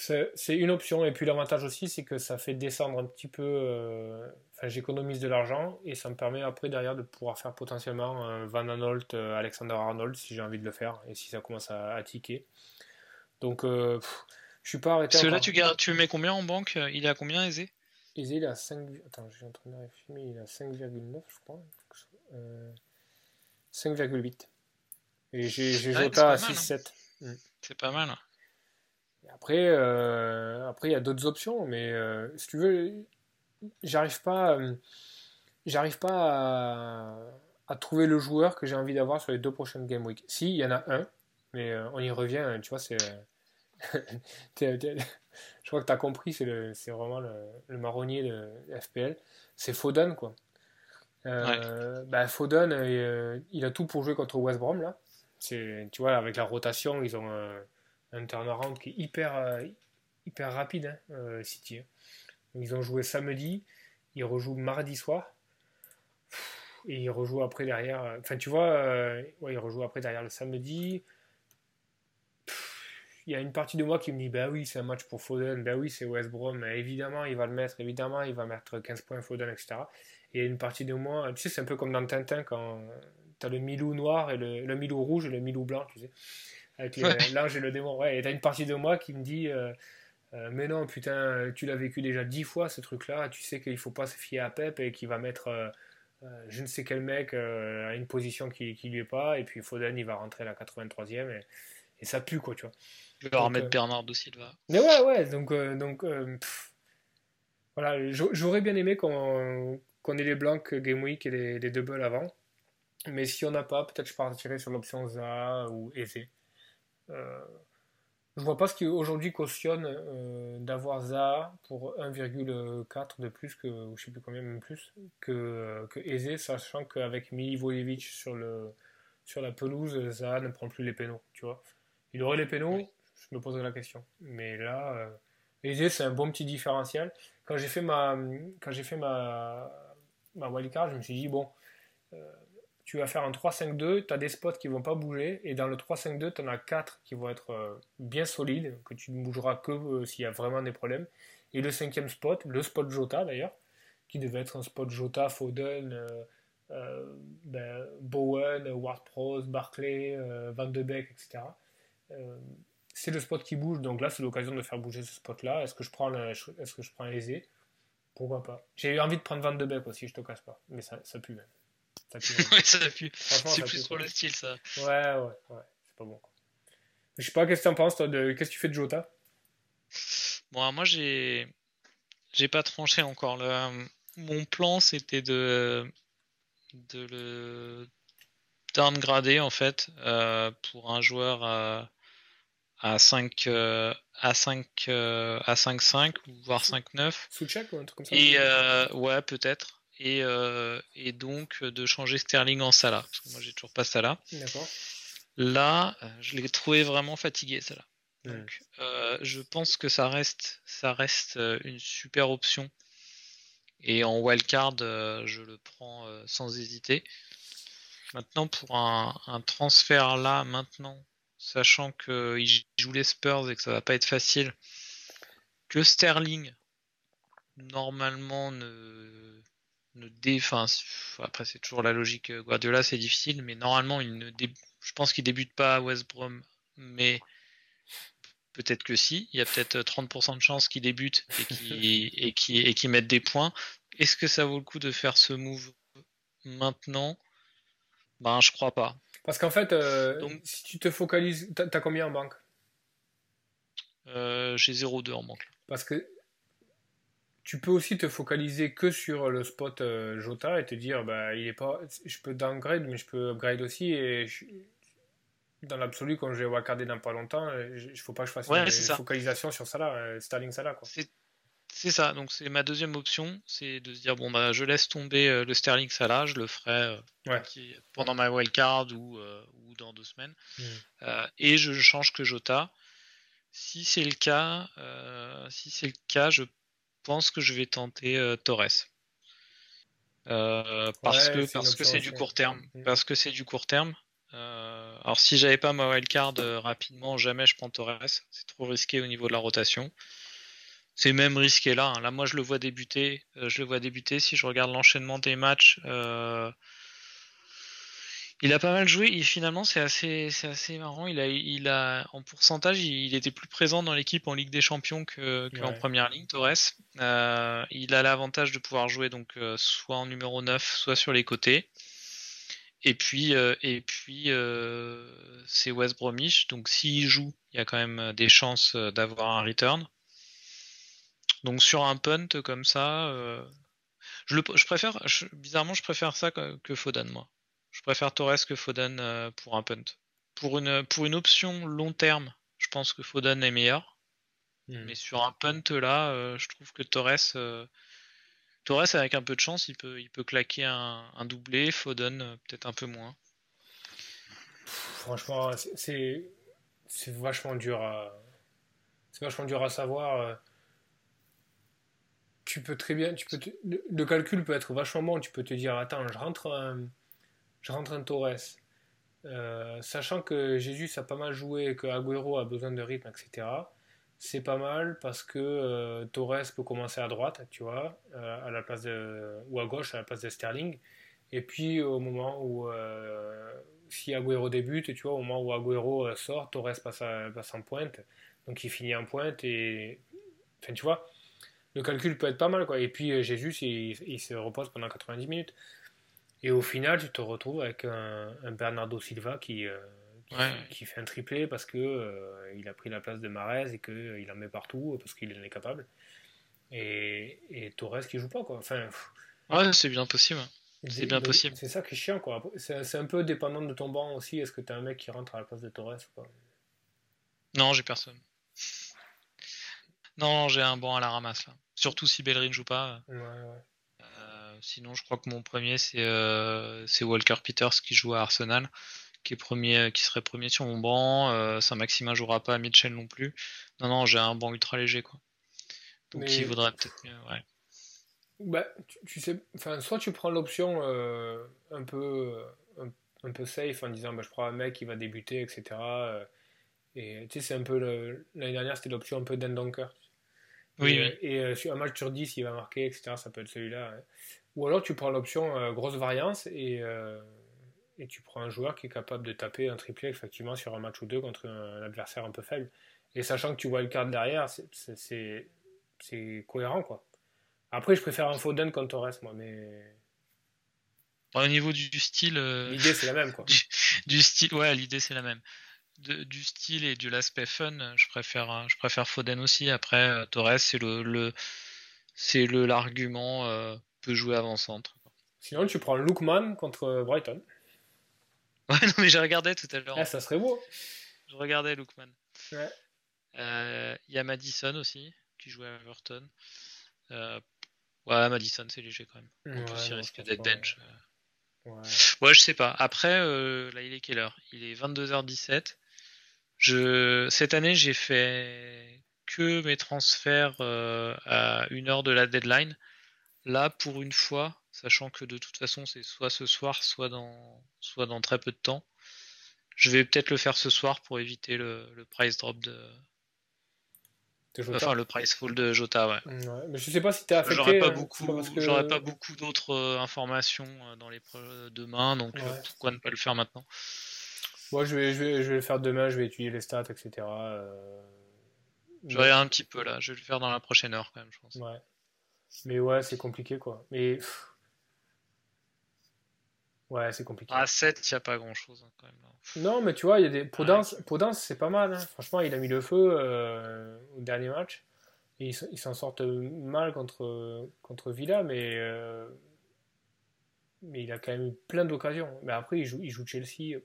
C'est une option. Et puis l'avantage aussi, c'est que ça fait descendre un petit peu. Euh, enfin, j'économise de l'argent et ça me permet après, derrière, de pouvoir faire potentiellement un Van Anolt, Alexander Arnold si j'ai envie de le faire et si ça commence à, ticker. Donc, je suis pas arrêté. Parce là, tu, tu mets combien en banque? Il est à combien, Aisé Eze, il a 5. Attends, j'ai en train de vérifier, il a 5,9, je crois. 5,8. Et j'ai Jota à 6,7. Hein. C'est pas mal. Après, euh, après, il y a d'autres options, mais euh, si tu veux, j'arrive pas, euh, j'arrive pas à, trouver le joueur que j'ai envie d'avoir sur les deux prochaines Game Week. Si, il y en a un, mais on y revient, hein, tu vois, c'est. je crois que tu as compris, c'est vraiment le, marronnier de FPL. C'est Foden, quoi. Bah, Foden, il a tout pour jouer contre West Brom, là. Tu vois, avec la rotation, ils ont un turnaround qui est hyper, euh, hyper rapide, hein, euh, City. Hein. Ils ont joué samedi, ils rejouent mardi soir, et ils rejouent après derrière. Euh, enfin, tu vois, ouais, ils rejouent après derrière le samedi. Il y a une partie de moi qui me dit Bah oui, c'est un match pour Foden, bah oui, c'est West Brom, évidemment, il va le mettre, évidemment, il va mettre 15 points Foden, etc. Et une partie de moi, tu sais, c'est un peu comme dans Tintin quand tu as le Milou noir et le Milou rouge et le Milou blanc, tu sais avec l'ange et le démon. Ouais, et t'as une partie de moi qui me dit euh, euh, Mais non, putain, tu l'as vécu déjà dix fois ce truc-là, tu sais qu'il faut pas se fier à Pep et qu'il va mettre euh, je ne sais quel mec à une position qui, qui lui est pas, et puis Foden il va rentrer à la 83e et, et ça pue quoi, tu vois. Il va remettre Bernard aussi Silva. Mais ouais, ouais, donc, donc voilà, j'aurais bien aimé qu'on ait les blancs Game Week et les, les doubles avant. Mais si on n'a pas, peut-être je partirai sur l'option ZA ou Eze. Euh, je vois pas ce qui aujourd'hui cautionne euh, d'avoir Zaha pour 1,4 de plus que, ou je sais plus combien même plus que, que Eze, sachant qu'avec Milivojevic sur le sur la pelouse, Zaha ne prend plus les pénaux, tu vois. Il aurait les pénaux, je me poserais la question. Mais là, euh, Eze c'est un bon petit différentiel. Quand j'ai fait ma quand j'ai fait ma ma wildcard, je me suis dit bon. Euh, tu vas faire un 3-5-2, tu as des spots qui vont pas bouger, et dans le 3-5-2, tu en as 4 qui vont être euh, bien solides, que tu ne bougeras que euh, s'il y a vraiment des problèmes. Et le cinquième spot, le spot Jota d'ailleurs, qui devait être un spot Jota, Foden, euh, ben, Bowen, Ward-Prowse, Barclay, Van de Beek, etc. c'est le spot qui bouge, donc là c'est l'occasion de faire bouger ce spot-là. Est-ce que je prends est-ce que je prends aisé Pourquoi pas J'ai eu envie de prendre Van de Beek aussi, je te casse pas, mais ça pue même. Ça C'est plus trop le style, ça. Ouais, ouais, ouais. C'est pas bon. Je sais pas, qu'est-ce que tu en penses, toi, de... qu'est-ce que tu fais de Jota? Bon, moi, j'ai. J'ai pas tranché encore. Le... Mon plan, c'était de. de le downgrader, en fait, euh, pour un joueur à, à 5 euh, à 5 euh, à 5 5 ou voire 5 9 sous check ou un truc comme ça? Et ouais peut-être euh, et, donc de changer Sterling en Salah. Parce que moi j'ai toujours pas Salah. Là, euh, je l'ai trouvé vraiment fatigué Salah. Donc euh, je pense que ça reste, ça reste une super option. Et en wildcard, je le prends sans hésiter. Maintenant, pour un, un transfert là, maintenant, sachant qu'il joue les Spurs et que ça va pas être facile, que Sterling, normalement, ne après c'est toujours la logique euh, Guardiola, c'est difficile, mais normalement il ne je pense qu'il débute pas à West Brom, mais peut-être que si. Il y a peut-être 30% de chances qu'il débute et qu'il et qui, mette des points. Est-ce que ça vaut le coup de faire ce move maintenant? Ben je crois pas. Parce qu'en fait, euh, si tu te focalises, t'as as combien en banque? Euh, J'ai 0,2 en banque. Parce que tu peux aussi te focaliser que sur le spot euh, Jota et te dire bah il est pas je peux downgrade mais je peux upgrade aussi et dans l'absolu quand je vais regarder dans pas longtemps euh, il faut pas que je fasse une, focalisation sur Salah euh, Sterling Salah quoi. C'est ça, donc c'est ma deuxième option, c'est de se dire bon bah je laisse tomber le Sterling Salah, je le ferai pendant ma wildcard ou, ou dans deux semaines, mmh. et je change que Jota. Si c'est le cas, si c'est le cas, je pense que je vais tenter euh, Torres. Euh, parce que parce que c'est du court terme. Parce que c'est du court terme. Euh, alors si j'avais pas ma wildcard rapidement, jamais je prends Torres. C'est trop risqué au niveau de la rotation. C'est même risqué là. Hein. Là, moi, je le vois débuter. je le vois débuter. Si je regarde l'enchaînement des matchs, Il a pas mal joué. Et finalement, c'est assez, c'est assez marrant. Il a, il a, en pourcentage, il, était plus présent dans l'équipe en Ligue des Champions que, en première ligne, Torres. Euh, il a l'avantage de pouvoir jouer donc euh, soit en numéro 9, soit sur les côtés. Et puis, euh, et puis c'est West Bromwich. Donc, s'il joue, il y a quand même des chances d'avoir un return. Donc, sur un punt comme ça, je, le, je préfère, bizarrement, je préfère ça que, que Foden, moi. Je préfère Torres que Foden euh, pour un punt. Pour une, pour une option long terme, je pense que Foden est meilleur. Hmm. Mais sur un punt là, euh, je trouve que Torres, euh, Torres avec un peu de chance, il peut, il peut claquer un, doublé. Foden peut-être un peu moins. Franchement, c'est c'est vachement dur à c'est vachement dur à savoir. Tu peux très bien, tu peux le, calcul peut être vachement bon. Tu peux te dire attends, je rentre un je rentre un Torres. Euh, sachant que Jésus a pas mal joué, que Agüero a besoin de rythme, etc. C'est pas mal parce que euh, Torres peut commencer à droite, tu vois, euh, à la place ou à gauche à la place de Sterling. Et puis au moment où si Agüero débute, tu vois, au moment où Agüero sort, Torres passe, en pointe, donc il finit en pointe et, enfin tu vois, le calcul peut être pas mal quoi. Et puis Jésus, il se repose pendant 90 minutes. Et au final, tu te retrouves avec un, Bernardo Silva qui, euh, qui, fait un triplé parce que euh, il a pris la place de Marez et qu'il euh, il en met partout parce qu'il en est capable. Et, et, Torres qui joue pas, quoi. Enfin, ouais, c'est bien possible. C'est bien possible. C'est ça qui est chiant, quoi. C'est un peu dépendant de ton banc aussi. Est-ce que tu as un mec qui rentre à la place de Torres quoi Non, j'ai personne. Non, j'ai un banc à la ramasse, là. Surtout si Bellerin joue pas. Ouais, ouais sinon, je crois que mon premier, euh, c'est Walker Peters qui joue à Arsenal, qui, est premier, qui serait premier sur mon banc. Euh, Saint-Maximin jouera pas, Mitchell non plus. Non, non, j'ai un banc ultra léger. quoi. Donc il vaudrait peut-être mieux. Ouais. Bah, tu, sais, enfin, soit tu prends l'option euh, un peu un, peu safe en disant bah, je prends un mec qui va débuter, etc. et tu sais, c'est un peu l'année dernière, c'était l'option un peu d'un dunker. Oui, et, oui. et sur un match sur 10, il va marquer, etc. Ça peut être celui-là. Ou alors tu prends l'option euh, grosse variance et, euh, et tu prends un joueur qui est capable de taper un triplé effectivement sur un match ou deux contre un, adversaire un peu faible. Et sachant que tu vois le carte derrière, c'est cohérent quoi. Après, je préfère un Foden contre Torres, moi, mais. Au niveau du, style. Euh, l'idée, c'est la même, quoi. Du, style, ouais, l'idée, c'est la même. du style et de l'aspect fun, je préfère, je préfère Foden aussi. Après, Torres, c'est le, le c'est le l'argument peut jouer avant-centre. Sinon, tu prends Lookman contre Brighton. Ouais, non, mais j'ai regardé tout à l'heure. Ah, ça serait beau. Je regardais Lookman. Ouais. Euh, il y a Madison aussi, qui joue à Everton. Euh, ouais, Madison, c'est léger quand même. En il risque d'être bench. Euh. Ouais. ouais. je sais pas. Après, là, il est quelle heure? Il est 22h17. Je... Cette année, j'ai fait que mes transferts à une heure de la deadline. Là, pour une fois, sachant que de toute façon c'est soit ce soir, soit dans, soit dans très peu de temps, je vais peut-être le faire ce soir pour éviter le, price drop de. enfin, le price fall de Jota, ouais. mais je sais pas si t'es affecté. J'aurais pas euh, beaucoup, pas beaucoup d'autres euh, informations euh, dans les demain, donc pourquoi ne pas le faire maintenant? Moi, je vais, je, vais, je vais le faire demain, je vais étudier les stats, etc. Je vais un petit peu là, je vais le faire dans la prochaine heure quand même, je pense. Ouais. Mais ouais, c'est compliqué quoi. Mais. Ouais, c'est compliqué. À 7, il n'y a pas grand chose hein, quand même. Non, mais tu vois, il y a des. Podence, c'est pas mal. Hein. Franchement, il a mis le feu euh, au dernier match. Et il s'en sortent mal contre, contre Villa, mais. Euh, mais il a quand même eu plein d'occasions. Mais après, il joue, il joue Chelsea.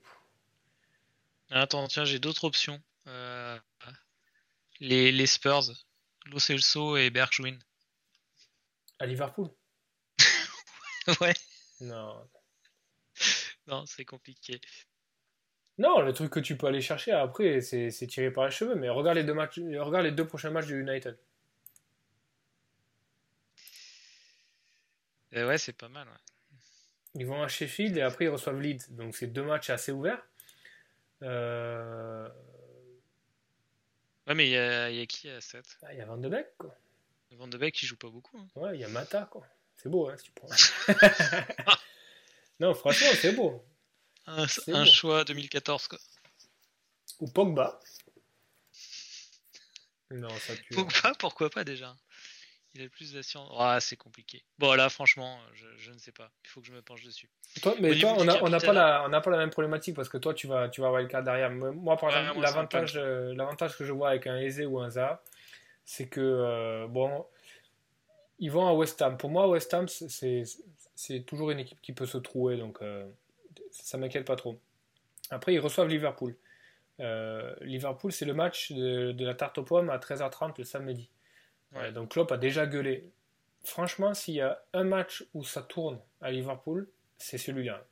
Attends, tiens, j'ai d'autres options. Euh, les, les Spurs, Lo Celso et Bergwijn. À Liverpool Ouais. Non. Non, c'est compliqué. Non, le truc que tu peux aller chercher après, c'est tiré par les cheveux. Mais regarde les deux, matchs, regarde les deux prochains matchs du United. ouais, c'est pas mal. Ils vont à Sheffield et après ils reçoivent Leeds. Donc c'est deux matchs assez ouverts. Euh... Ouais, mais il y, a, qui à 7 ah, Il y a Van de Beek, quoi. Van de Beek, il joue pas beaucoup. Hein. Ouais, il y a Mata, quoi. C'est beau, hein, si tu prends. non, franchement, c'est beau. Un, choix 2014 quoi. Ou Pogba. Non, ça tue. Pogba, pourquoi pas déjà? Il a le plus d'assurance. Ah, c'est compliqué. Bon, là, franchement, je, je ne sais pas. Il faut que je me penche dessus. Toi, mais toi, on n'a on n'a pas, la, on n'a pas la même problématique parce que toi, tu vas, tu vas wildcard derrière. Moi, par Ouais, exemple, l'avantage, euh, l'avantage que je vois avec un Eze ou un Zaha, c'est que, euh, bon, ils vont à West Ham. Pour moi, West Ham, c'est- toujours une équipe qui peut se trouver, donc euh, ça m'inquiète pas trop. Après, ils reçoivent Liverpool. Euh, Liverpool, c'est le match de, de la tarte aux pommes à 13h30 le samedi. Ouais. Euh, donc Klopp a déjà gueulé. Franchement, s'il y a un match où ça tourne à Liverpool, c'est celui-là.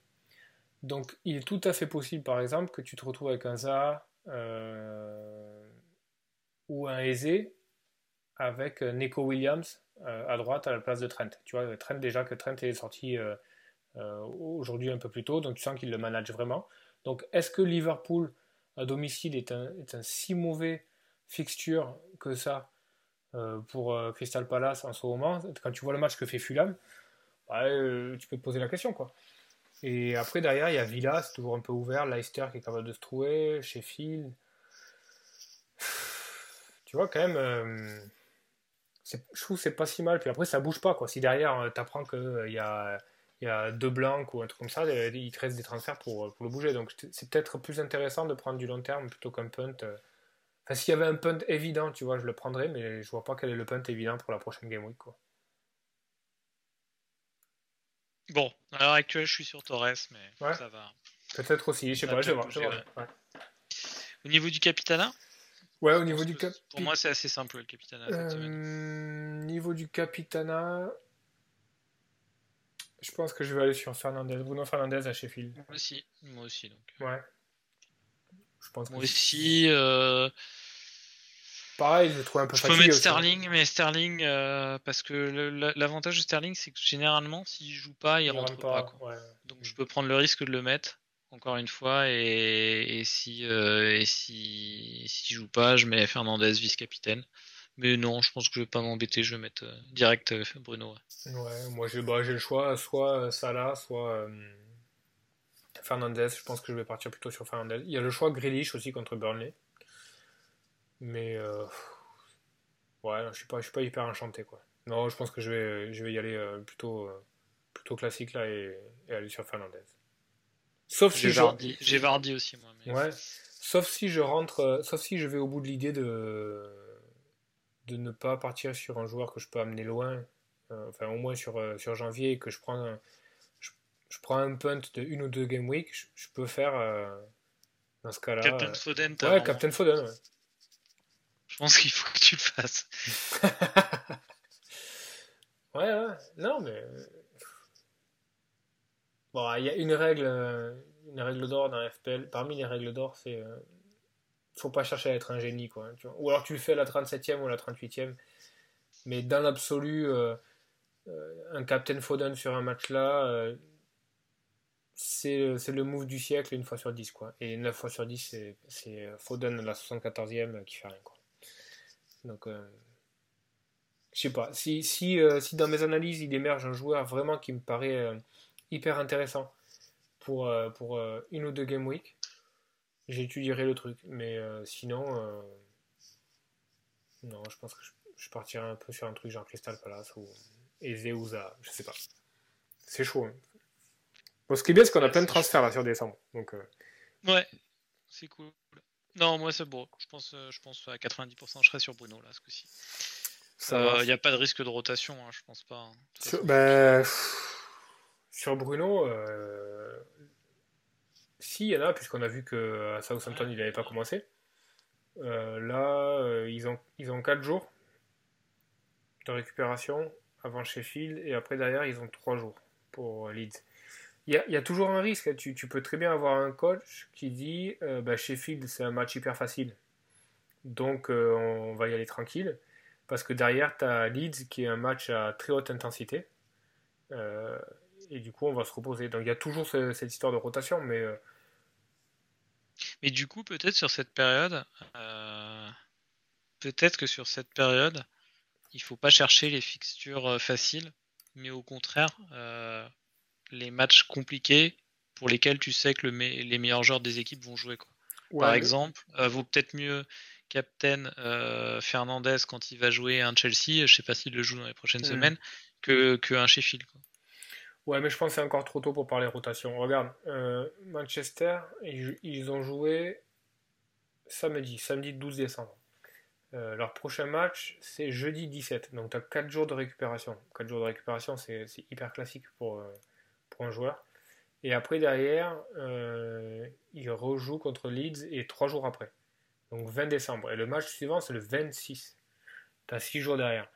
Donc il est tout à fait possible, par exemple, que tu te retrouves avec un Zaha euh, ou un Eze avec euh, Nico Williams euh, à droite à la place de Trent. Tu vois, Trent déjà que Trent est sorti euh, aujourd'hui un peu plus tôt, donc tu sens qu'il le manage vraiment. Donc est-ce que Liverpool à domicile est un, si mauvais fixture que ça pour Crystal Palace en ce moment? Quand tu vois le match que fait Fulham, bah, tu peux te poser la question quoi. Et après derrière il y a Villa, c'est toujours un peu ouvert, Leicester qui est capable de se trouver, Sheffield. Tu vois quand même, je trouve que c'est pas si mal. Puis après ça bouge pas quoi. Si derrière tu apprends qu'il y a il y a deux blancs ou un truc comme ça, euh, il te reste des transferts pour, pour le bouger. Donc c'est peut-être plus intéressant de prendre du long terme plutôt qu'un punt. euh. Enfin, s'il y avait un punt évident, tu vois, je le prendrais, mais je vois pas quel est le punt évident pour la prochaine Game Week. Quoi. Bon, à l'heure actuelle, je suis sur Torres, mais Ouais. ça va. Peut-être aussi, je sais Ça pas, je vais voir. Ouais. Au niveau du Capitana? Ouais, au niveau du cap. Pour moi, c'est assez simple le Capitana cette. Euh, niveau du Capitana, je pense que je vais aller sur Fernandez, Bruno Fernandez à Sheffield. Moi aussi, moi aussi. Donc. euh, Ouais. Je pense Moi que aussi, euh, pareil, je le trouve un peu je peux mettre aussi. Sterling, mais Sterling, euh, parce que l'avantage de Sterling, c'est que généralement, s'il joue pas, il, Il rentre rentre pas. pas. quoi. ouais. Donc je peux prendre le risque de le mettre encore une fois et, si euh, si s'il joue pas, je mets Fernandez vice-capitaine. Mais non, je pense que je vais pas m'embêter, je vais mettre euh, direct euh, Bruno. ouais. Moi j'ai bah, le choix, soit euh, Salah, soit Fernandez. Je pense que je vais partir plutôt sur Fernandez. Il y a le choix Grealish aussi contre Burnley. Mais ouais, je suis pas, je suis pas hyper enchanté quoi. Non, je pense que je vais, je vais y aller plutôt, plutôt classique là et, et aller sur Fernandez. Sauf si J'ai je, Vardy, j'ai Vardy aussi moi. mais- ouais, sauf si je rentre, euh, sauf si je vais au bout de l'idée de de ne pas partir sur un joueur que je peux amener loin, euh, enfin au moins sur, euh, sur janvier, et que je prends un, je, je prends un punt de une ou deux game week, je, je peux faire euh, dans ce cas-là. Captain Foden, ouais, vraiment- Captain Foden. ouais. je pense qu'il faut que tu le fasses. Ouais, ouais, non, mais. Bon, il y a une règle, euh, une règle d'or dans la FPL. Parmi les règles d'or, c'est. euh, faut pas chercher à être un génie, quoi. Ou alors tu le fais à la 37e ou à la 38e. Mais dans l'absolu, euh, euh, un Captain Foden sur un match là, c'est le move du siècle une fois sur 10, quoi. Et 9 fois sur 10, c'est- Foden à la 74e qui fait rien, quoi. Donc. je sais pas, si, si, si dans mes analyses il émerge un joueur vraiment qui me paraît hyper intéressant pour, euh, pour euh, une ou deux game week, j'étudierai le truc. Mais euh, sinon, euh, non, je pense que je, je partirai un peu sur un truc genre Crystal Palace ou Eze ou Zaha, je sais pas. C'est chaud. hein. Bon, ce qui est bien, c'est qu'on a plein de transferts là sur décembre. Donc, euh, Ouais, c'est cool. Non, moi c'est bon. Je pense, je pense à 90%, je serai sur Bruno là ce coup-ci. ça Il n'y a pas de risque de rotation, hein, je pense pas. hein. Sur, Bruno, euh, si, il y en a, puisqu'on a vu que à Southampton, il n'avait pas commencé. Euh, là, euh, ils ont, ils ont 4 jours de récupération avant Sheffield, et après, derrière, ils ont 3 jours pour Leeds. Il y a, toujours un risque. hein. Tu, peux très bien avoir un coach qui dit euh, bah, Sheffield, c'est un match hyper facile. Donc, euh, on va y aller tranquille. Parce que derrière, tu as Leeds qui est un match à très haute intensité. Euh, et du coup, on va se reposer. Donc, il y a toujours ce- cette histoire de rotation. Mais euh, Mais du coup, peut-être sur cette période, euh, peut-être que sur cette période, il faut pas chercher les fixtures euh, faciles, mais au contraire, euh, les matchs compliqués pour lesquels tu sais que les meilleurs joueurs des équipes vont jouer. Quoi. Par exemple, vaut peut-être mieux Captain Fernandez quand il va jouer un Chelsea, je sais pas s'il le joue dans les prochaines hmm. semaines, que, que un Sheffield. Quoi. Ouais, mais je pense que c'est encore trop tôt pour parler rotation. Regarde, Manchester, ils, ont joué samedi, samedi 12 décembre. Euh, leur prochain match, c'est jeudi 17. Donc tu as 4 jours de récupération. 4 jours de récupération, c'est hyper classique pour, euh, un joueur. Et après, derrière, euh, ils rejouent contre Leeds et 3 jours après. Donc 20 décembre. Et le match suivant, c'est le 26. Tu as 6 jours derrière.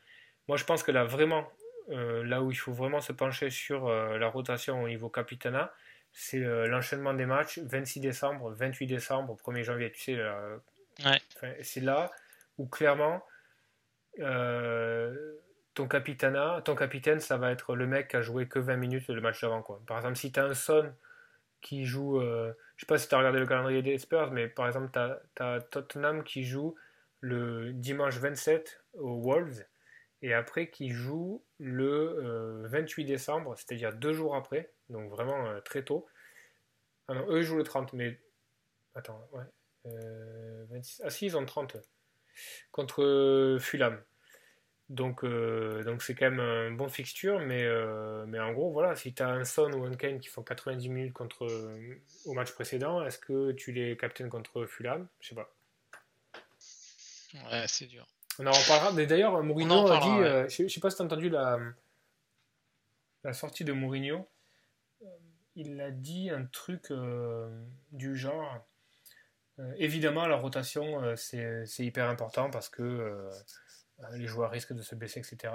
Moi, je pense que là, vraiment, là où il faut vraiment se pencher sur la rotation au niveau capitana, c'est l'enchaînement des matchs 26 décembre, 28 décembre, 1er janvier. Tu sais, ouais. c'est là où clairement, euh, ton, capitana, ton capitaine, ça va être le mec qui a joué que 20 minutes le match d'avant. Quoi. Par exemple, si tu as un Son qui joue, euh, je sais pas si tu as regardé le calendrier des Spurs, mais par exemple, tu as, Tottenham qui joue le dimanche 27 aux Wolves et après qui joue le 28 euh, décembre, c'est-à-dire deux jours après, donc vraiment très tôt. Eux jouent le 30, mais attends, ouais. Ah si, ils ont 30 contre euh, Fulham. Donc, euh, donc c'est quand même un bon fixture, mais, euh, mais en gros, voilà, si tu as un Son ou un Kane qui font 90 minutes contre, au match précédent, est-ce que tu les captaines contre Fulham? Je sais pas. Ouais, c'est dur. On en reparlera. D'ailleurs, Mourinho a dit, je, sais pas si tu as entendu la, la sortie de Mourinho, il a dit un truc du genre euh, évidemment, la rotation, euh, c'est hyper important parce que euh, les joueurs risquent de se blesser, etc.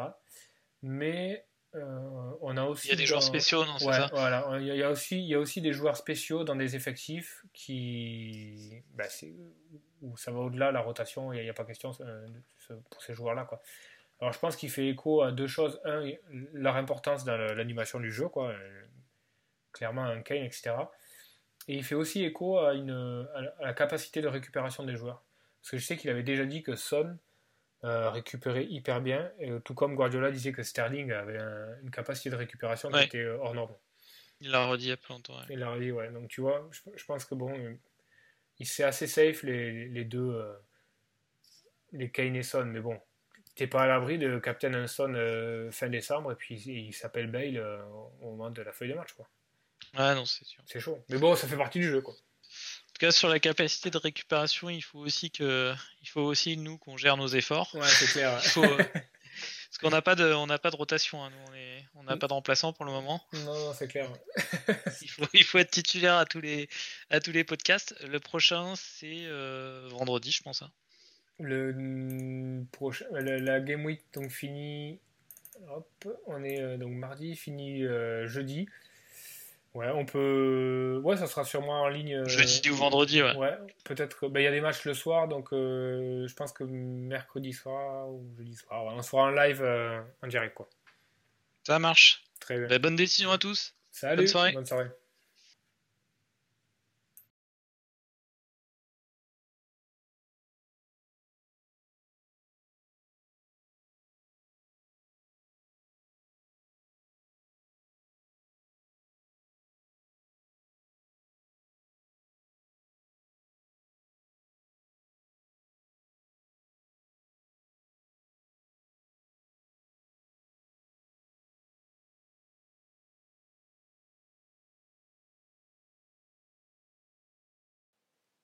Mais on a aussi. Il y a des joueurs spéciaux, non ça Voilà, il y, a aussi, il y a aussi des joueurs spéciaux dans des effectifs qui. Bah, où ça va au-delà, la rotation, il n'y a, pas question pour ces joueurs-là. Quoi. Alors je pense qu'il fait écho à deux choses. Un, leur importance dans l'animation du jeu, quoi. clairement un Kane, etc. Et il fait aussi écho à, une, à la capacité de récupération des joueurs. Parce que je sais qu'il avait déjà dit que Son euh, récupérait hyper bien, et, tout comme Guardiola disait que Sterling avait une capacité de récupération qui était euh, hors norme. Il l'a redit il y a longtemps. Il l'a redit, ouais. Donc tu vois, je, pense que bon, il c'est assez safe les, les deux, euh, les Kane et Son, mais bon, t'es pas à l'abri de Captain un Son fin décembre, et puis il s'appelle Bale au moment de la feuille de match, quoi. Ah non, c'est sûr. C'est chaud. Mais bon, ça fait partie du jeu, quoi. En tout cas, sur la capacité de récupération, il faut aussi que, il faut aussi nous qu'on gère nos efforts. Ouais, c'est clair. Euh, parce qu'on n'a pas de, on n'a pas de rotation. Hein, nous, on n'a pas de remplaçant pour le moment. Non, non c'est clair. il faut, il faut être titulaire à tous les, à tous les podcasts. Le prochain, c'est euh, vendredi, je pense. Hein. Le prochain, la, game week donc fini. Hop, on est euh, donc mardi, fini jeudi. Ouais, on peut. Ouais, ça sera sûrement en ligne. Euh, Jeudi ou vendredi, ouais. Ouais, peut-être. Bah, il y a des matchs le soir, donc euh, je pense que mercredi soir ou jeudi soir, on sera en live euh, en direct, quoi. Ça marche. Très bien. Bah, bonne décision à tous. Salut. Bonne soirée. Bonne soirée.